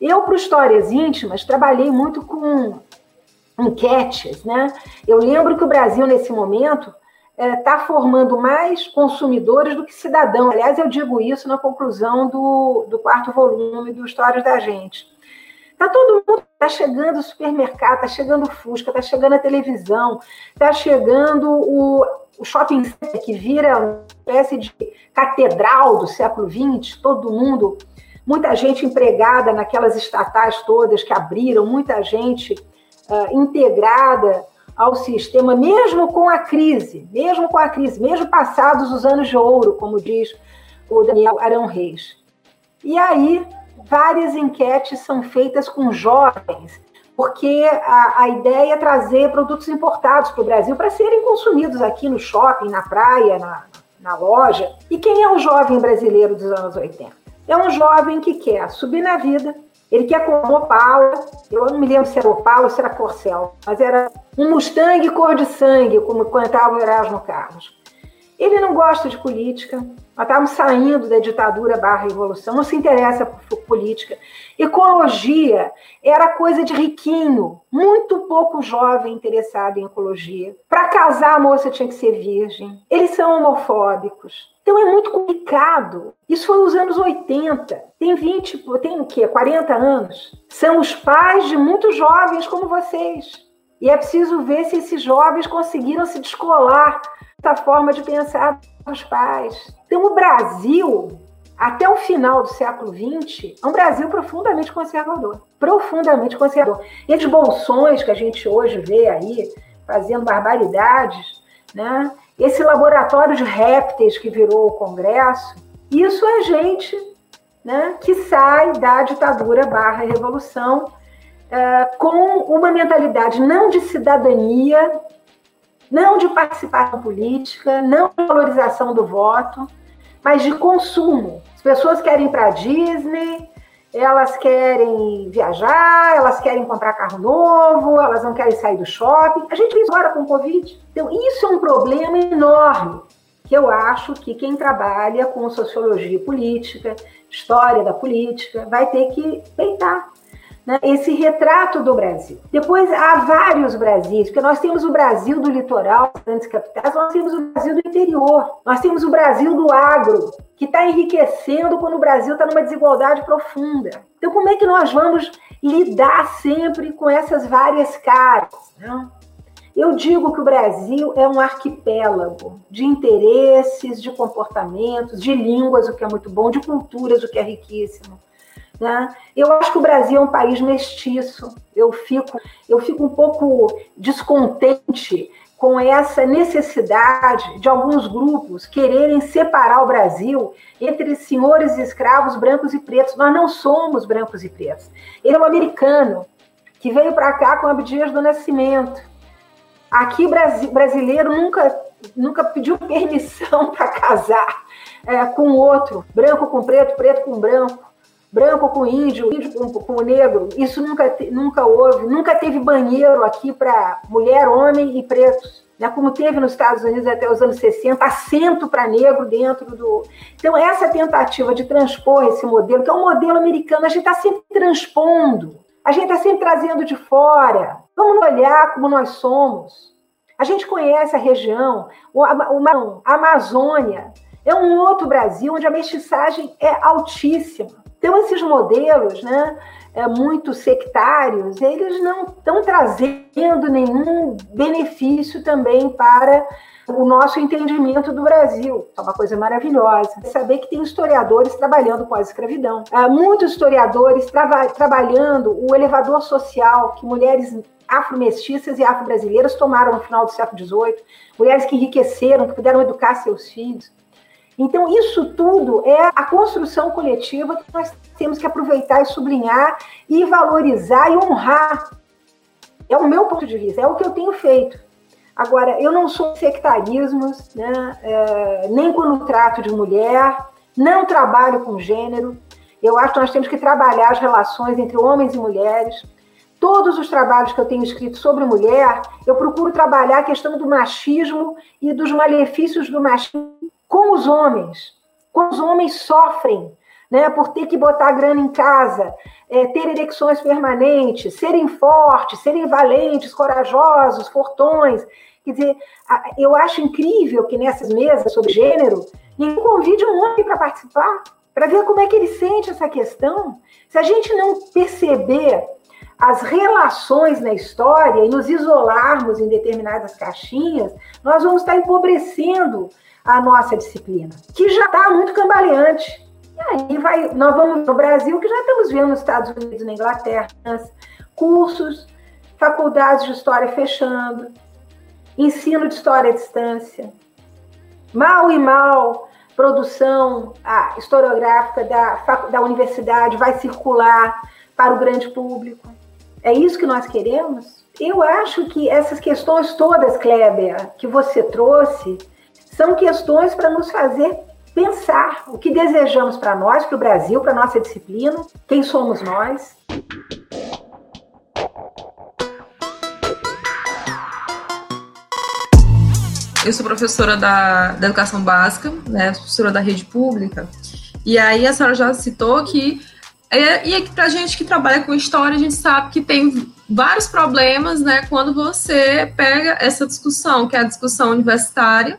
Eu, para histórias íntimas, trabalhei muito com enquetes, né? Eu lembro que o Brasil, nesse momento, está é, formando mais consumidores do que cidadãos. Aliás, eu digo isso na conclusão do, do quarto volume do Histórias da Gente. Está todo mundo, está chegando o supermercado, está chegando o Fusca, está chegando a televisão, está chegando o, o shopping center, que vira uma espécie de catedral do século XX, todo mundo, muita gente empregada naquelas estatais todas que abriram, muita gente uh, integrada ao sistema, mesmo com a crise, mesmo com a crise, mesmo passados os anos de ouro, como diz o Daniel Arão Reis. E aí, várias enquetes são feitas com jovens, porque a, a ideia é trazer produtos importados para o Brasil para serem consumidos aqui no shopping, na praia, na, na loja. E quem é o jovem brasileiro dos anos 80? É um jovem que quer subir na vida, ele quer com Opala, eu não me lembro se era Opala ou se era Corcel, mas era um Mustang cor de sangue, como cantava o Erasmo Carlos. Ele não gosta de política, nós estamos saindo da ditadura barra revolução, não se interessa por política. Ecologia era coisa de riquinho, muito pouco jovem interessado em ecologia. Para casar, a moça tinha que ser virgem. Eles são homofóbicos. Então é muito complicado. Isso foi nos anos 80. Tem 20, tem o quê? 40 anos. São os pais de muitos jovens como vocês. E é preciso ver se esses jovens conseguiram se descolar da forma de pensar dos pais. Então, o Brasil, até o final do século XX, é um Brasil profundamente conservador. Profundamente conservador. E os bolsões que a gente hoje vê aí, fazendo barbaridades, né? Esse laboratório de répteis que virou o Congresso, isso é gente né, que sai da ditadura barra revolução uh, com uma mentalidade não de cidadania, não de participação política, não de valorização do voto, mas de consumo. As pessoas querem ir para a Disney, elas querem viajar, elas querem comprar carro novo, elas não querem sair do shopping. A gente viu agora com o Covid. Então, isso é um problema enorme que eu acho que quem trabalha com sociologia política, história da política, vai ter que peitar né, esse retrato do Brasil. Depois há vários Brasis, porque nós temos o Brasil do litoral, grandes capitais, nós temos o Brasil do interior, nós temos o Brasil do agro, que está enriquecendo quando o Brasil está numa desigualdade profunda. Então, como é que nós vamos lidar sempre com essas várias caras? Né? Eu digo que o Brasil é um arquipélago de interesses, de comportamentos, de línguas, o que é muito bom, de culturas, o que é riquíssimo. Né? Eu acho que o Brasil é um país mestiço. Eu fico, eu fico um pouco descontente com essa necessidade de alguns grupos quererem separar o Brasil entre senhores e escravos brancos e pretos. Nós não somos brancos e pretos. Ele é um americano que veio para cá com Abdias do Nascimento. Aqui, brasileiro nunca, nunca pediu permissão para casar é, com outro, branco com preto, preto com branco branco com índio, índio com, com negro, isso nunca, nunca houve, nunca teve banheiro aqui para mulher, homem e pretos. Né, como teve nos Estados Unidos até os anos 60, assento para negro dentro do. Então, essa tentativa de transpor esse modelo, que é um modelo americano, a gente está sempre transpondo, a gente está sempre trazendo de fora. Vamos olhar como nós somos. A gente conhece a região, a Amazônia, é um outro Brasil onde a mestiçagem é altíssima. Então, esses modelos né, é, muito sectários, eles não estão trazendo nenhum benefício também para o nosso entendimento do Brasil. É uma coisa maravilhosa. Saber que tem historiadores trabalhando pós-escravidão. Há muitos historiadores trava trabalhando o elevador social que mulheres afro-mestiças e afro-brasileiras tomaram no final do século XVIII, mulheres que enriqueceram, que puderam educar seus filhos. Então, isso tudo é a construção coletiva que nós temos que aproveitar e sublinhar e valorizar e honrar. É o meu ponto de vista, é o que eu tenho feito. Agora, eu não sou sectarismos, né? É, nem quando trato de mulher, não trabalho com gênero. Eu acho que nós temos que trabalhar as relações entre homens e mulheres. Todos os trabalhos que eu tenho escrito sobre mulher, eu procuro trabalhar a questão do machismo e dos malefícios do machismo com os homens. Como os homens sofrem né, por ter que botar grana em casa, é, ter ereções permanentes, serem fortes, serem valentes, corajosos, fortões. Quer dizer, eu acho incrível que nessas mesas sobre gênero, ninguém convide um homem para participar, para ver como é que ele sente essa questão. Se a gente não perceber as relações na história e nos isolarmos em determinadas caixinhas, nós vamos estar empobrecendo a nossa disciplina, que já está muito cambaleante. E aí vai, nós vamos no Brasil, que já estamos vendo nos Estados Unidos e na Inglaterra, cursos, faculdades de história fechando, ensino de história à distância. Mal e mal, produção historiográfica da, da universidade vai circular para o grande público. É isso que nós queremos? Eu acho que essas questões todas, Kleber, que você trouxe, são questões para nos fazer pensar o que desejamos para nós, para o Brasil, para nossa disciplina, quem somos nós. Eu sou professora da, da educação básica, né, professora da rede pública, e aí a senhora já citou que é, e para gente que trabalha com história, a gente sabe que tem vários problemas, né, quando você pega essa discussão, que é a discussão universitária,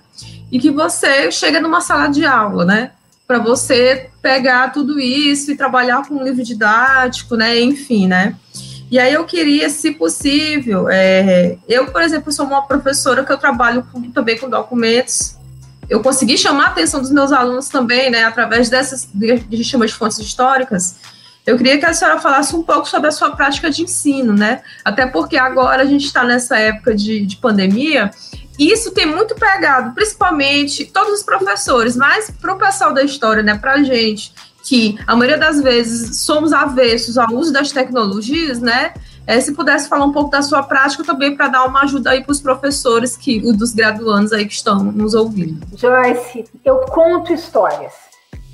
e que você chega numa sala de aula, né? Para você pegar tudo isso e trabalhar com um livro didático, né? Enfim, né? E aí eu queria, se possível, é, eu, por exemplo, sou uma professora que eu trabalho com, também com documentos. Eu consegui chamar a atenção dos meus alunos também, né? Através dessas, a gente chama de fontes históricas. Eu queria que a senhora falasse um pouco sobre a sua prática de ensino, né? Até porque agora a gente está nessa época de, de pandemia isso tem muito pegado, principalmente todos os professores, mas para o pessoal da história, né, para a gente, que a maioria das vezes somos avessos ao uso das tecnologias, né? É, se pudesse falar um pouco da sua prática também para dar uma ajuda aí para os professores que dos graduandos aí que estão nos ouvindo. Joyce, eu conto histórias.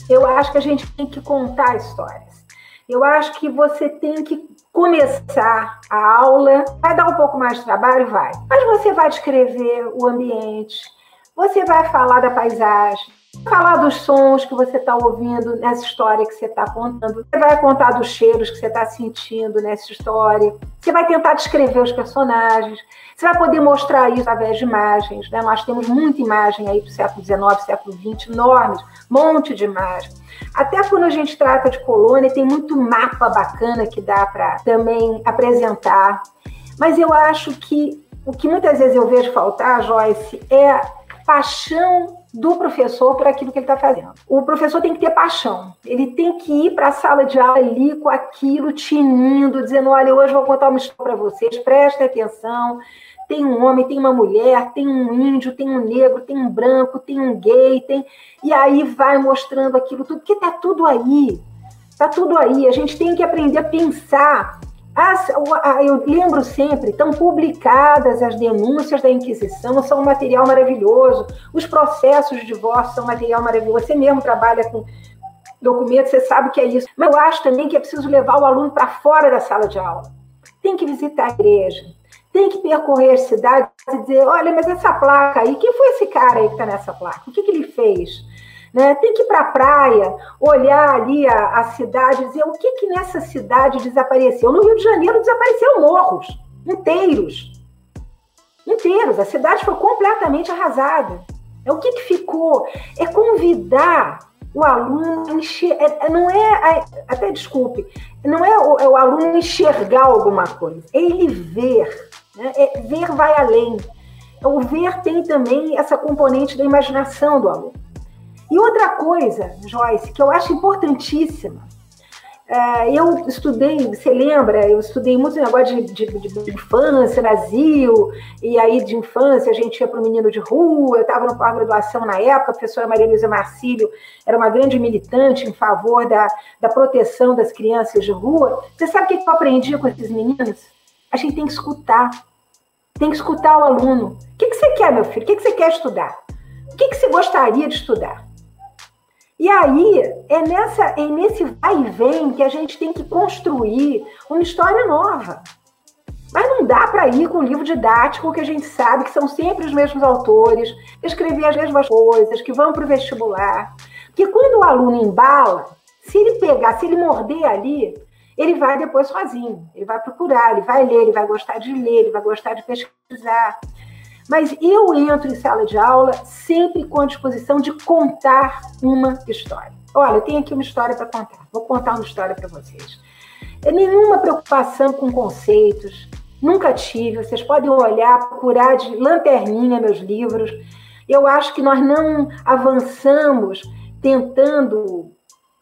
Eu acho que a gente tem que contar histórias. Eu acho que você tem que começar a aula, vai dar um pouco mais de trabalho, vai. Mas você vai descrever o ambiente, você vai falar da paisagem, falar dos sons que você está ouvindo nessa história que você está contando. Você vai contar dos cheiros que você está sentindo nessa história. Você vai tentar descrever os personagens. Você vai poder mostrar isso através de imagens. Né? Nós temos muita imagem aí do século XIX, século XX, enormes, monte de imagens. Até quando a gente trata de colônia, tem muito mapa bacana que dá para também apresentar. Mas eu acho que o que muitas vezes eu vejo faltar, Joyce, é paixão do professor por aquilo que ele está fazendo. O professor tem que ter paixão. Ele tem que ir para a sala de aula ali com aquilo tinindo, dizendo: olha, hoje vou contar uma história para vocês, prestem atenção. Tem um homem, tem uma mulher, tem um índio, tem um negro, tem um branco, tem um gay, tem. E aí vai mostrando aquilo tudo, porque está tudo aí. Está tudo aí. A gente tem que aprender a pensar as, eu lembro sempre, estão publicadas as denúncias da Inquisição, são um material maravilhoso. Os processos de divórcio são um material maravilhoso. Você mesmo trabalha com documentos, você sabe que é isso. Mas eu acho também que é preciso levar o aluno para fora da sala de aula. Tem que visitar a igreja, tem que percorrer as cidades e dizer: olha, mas essa placa aí, quem foi esse cara aí que está nessa placa? O que, que ele fez? Né? Tem que ir para a praia, olhar ali a, a, cidade, dizer o que, que nessa cidade desapareceu. No Rio de Janeiro desapareceram morros inteiros. Inteiros. A cidade foi completamente arrasada. É o que, que ficou? É convidar o aluno a enxer... é, é não é, até desculpe, não é o, é o, aluno enxergar alguma coisa, é ele ver. Né? É, ver vai além. o ver tem também essa componente da imaginação do aluno. E outra coisa, Joyce, que eu acho importantíssima, é, eu estudei, você lembra, eu estudei muito negócio de, de, de, infância, Brasil, e aí de infância a gente ia para o menino de rua, eu estava no pós-graduação na época, a professora Maria Luísa Marcílio era uma grande militante em favor da, da proteção das crianças de rua. Você sabe o que eu aprendi com esses meninos? A gente tem que escutar, tem que escutar o aluno. O que, que você quer, meu filho? O que, que você quer estudar? O que, que você gostaria de estudar? E aí, é, nessa, é nesse vai e vem que a gente tem que construir uma história nova. Mas não dá para ir com um livro didático que a gente sabe que são sempre os mesmos autores, escrever as mesmas coisas, que vão para o vestibular. Porque quando o aluno embala, se ele pegar, se ele morder ali, ele vai depois sozinho. Ele vai procurar, ele vai ler, ele vai gostar de ler, ele vai gostar de pesquisar. Mas eu entro em sala de aula sempre com a disposição de contar uma história. Olha, eu tenho aqui uma história para contar. Vou contar uma história para vocês. É nenhuma preocupação com conceitos, nunca tive. Vocês podem olhar, procurar de lanterninha meus livros. Eu acho que nós não avançamos tentando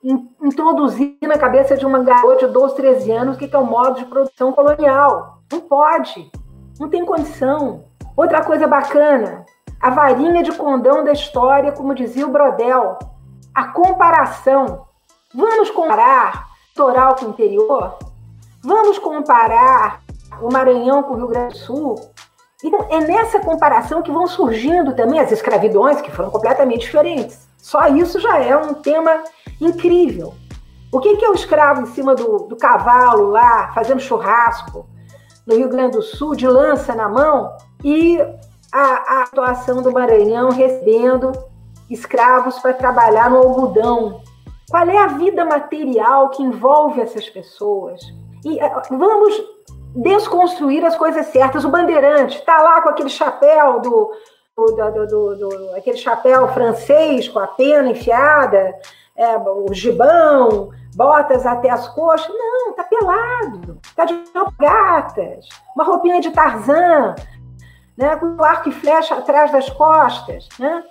introduzir na cabeça de uma garota de 12, 13 anos o que é o modo de produção colonial. Não pode, não tem condição. Outra coisa bacana, a varinha de condão da história, como dizia o Brodel, a comparação. Vamos comparar Toral com o interior? Vamos comparar o Maranhão com o Rio Grande do Sul? Então, é nessa comparação que vão surgindo também as escravidões, que foram completamente diferentes. Só isso já é um tema incrível. O que é o escravo em cima do, do cavalo lá, fazendo churrasco, no Rio Grande do Sul, de lança na mão, e a, a atuação do Maranhão recebendo escravos para trabalhar no algodão. Qual é a vida material que envolve essas pessoas? E eh, vamos desconstruir as coisas certas. O bandeirante está lá com aquele chapéu do, do, do, do, aquele chapéu francês com a pena enfiada, é, o gibão, botas até as coxas. Não, tá pelado, tá de gatas, uma roupinha de Tarzan, né, com arco e flecha atrás das costas. Né?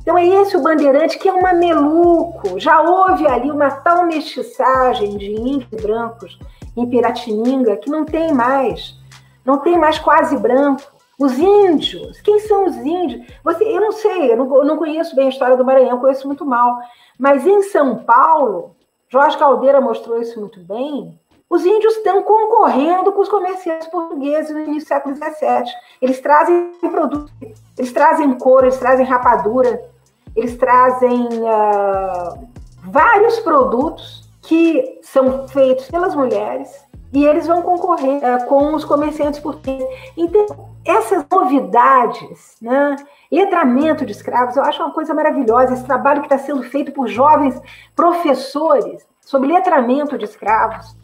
Então é esse o bandeirante que é um mameluco. Já houve ali uma tal mestiçagem de índios brancos em Piratininga que não tem mais. Não tem mais quase branco. Os índios, quem são os índios? Você, eu não sei, eu não, eu não conheço bem a história do Maranhão, conheço muito mal. Mas em São Paulo, Jorge Caldeira mostrou isso muito bem. Os índios estão concorrendo com os comerciantes portugueses no início do século XVII. Eles trazem produtos, eles trazem couro, eles trazem rapadura, eles trazem uh, vários produtos que são feitos pelas mulheres e eles vão concorrer uh, com os comerciantes portugueses. Então, essas novidades, né? Letramento de escravos, eu acho uma coisa maravilhosa. Esse trabalho que está sendo feito por jovens professores sobre letramento de escravos,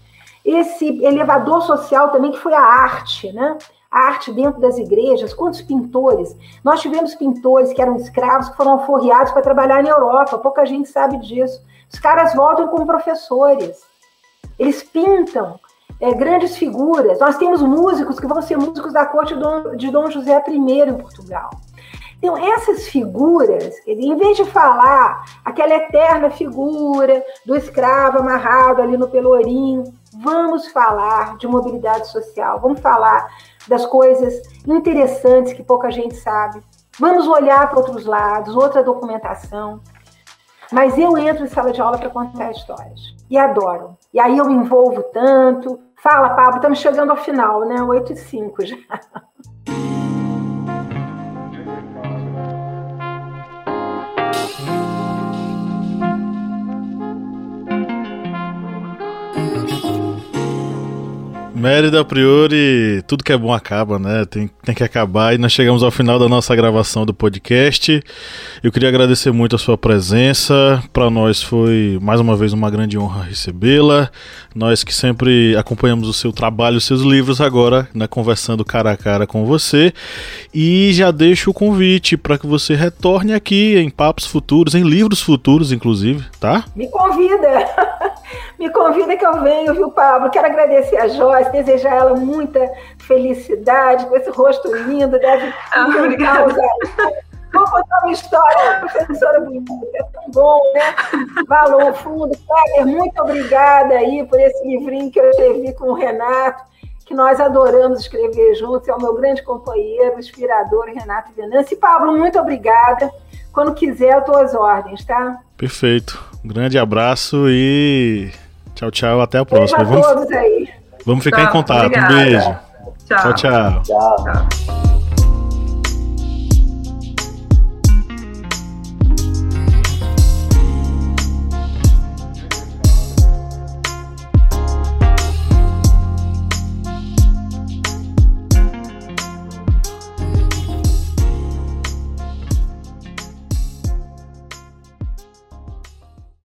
esse elevador social também que foi a arte, né? A arte dentro das igrejas, quantos pintores? Nós tivemos pintores que eram escravos que foram forreados para trabalhar na Europa, pouca gente sabe disso. Os caras voltam como professores. Eles pintam é, grandes figuras. Nós temos músicos que vão ser músicos da corte de Dom José I em Portugal. Então, essas figuras, em vez de falar aquela eterna figura do escravo amarrado ali no pelourinho, vamos falar de mobilidade social, vamos falar das coisas interessantes que pouca gente sabe. Vamos olhar para outros lados, outra documentação. Mas eu entro em sala de aula para contar histórias. E adoro. E aí eu me envolvo tanto. Fala, Pablo, estamos chegando ao final, né? 8 e 5 já. Mérida Priori, tudo que é bom acaba, né? Tem, tem que acabar. E nós chegamos ao final da nossa gravação do podcast. Eu queria agradecer muito a sua presença. Para nós foi mais uma vez uma grande honra recebê-la. Nós que sempre acompanhamos o seu trabalho, os seus livros, agora, né, conversando cara a cara com você. E já deixo o convite para que você retorne aqui em papos futuros, em livros futuros, inclusive, tá? Me convida! Me convida que eu venho, viu, Pablo? Quero agradecer a Joyce desejar ela muita felicidade, com esse rosto lindo, deve ah, causar. Vou contar uma história, professora bonita, é tão bom, né? Valor fundo. Kleber, muito obrigada aí por esse livrinho que eu escrevi com o Renato, que nós adoramos escrever juntos, é o meu grande companheiro, inspirador, Renato Venâncio. E Pablo, muito obrigada. Quando quiser, eu estou às ordens, tá? Perfeito. Um grande abraço e tchau, tchau. Até a próxima. Beijo a vamos, todos aí. Vamos ficar tá, em contato. Obrigada. Um beijo. tchau. tchau. tchau. tchau.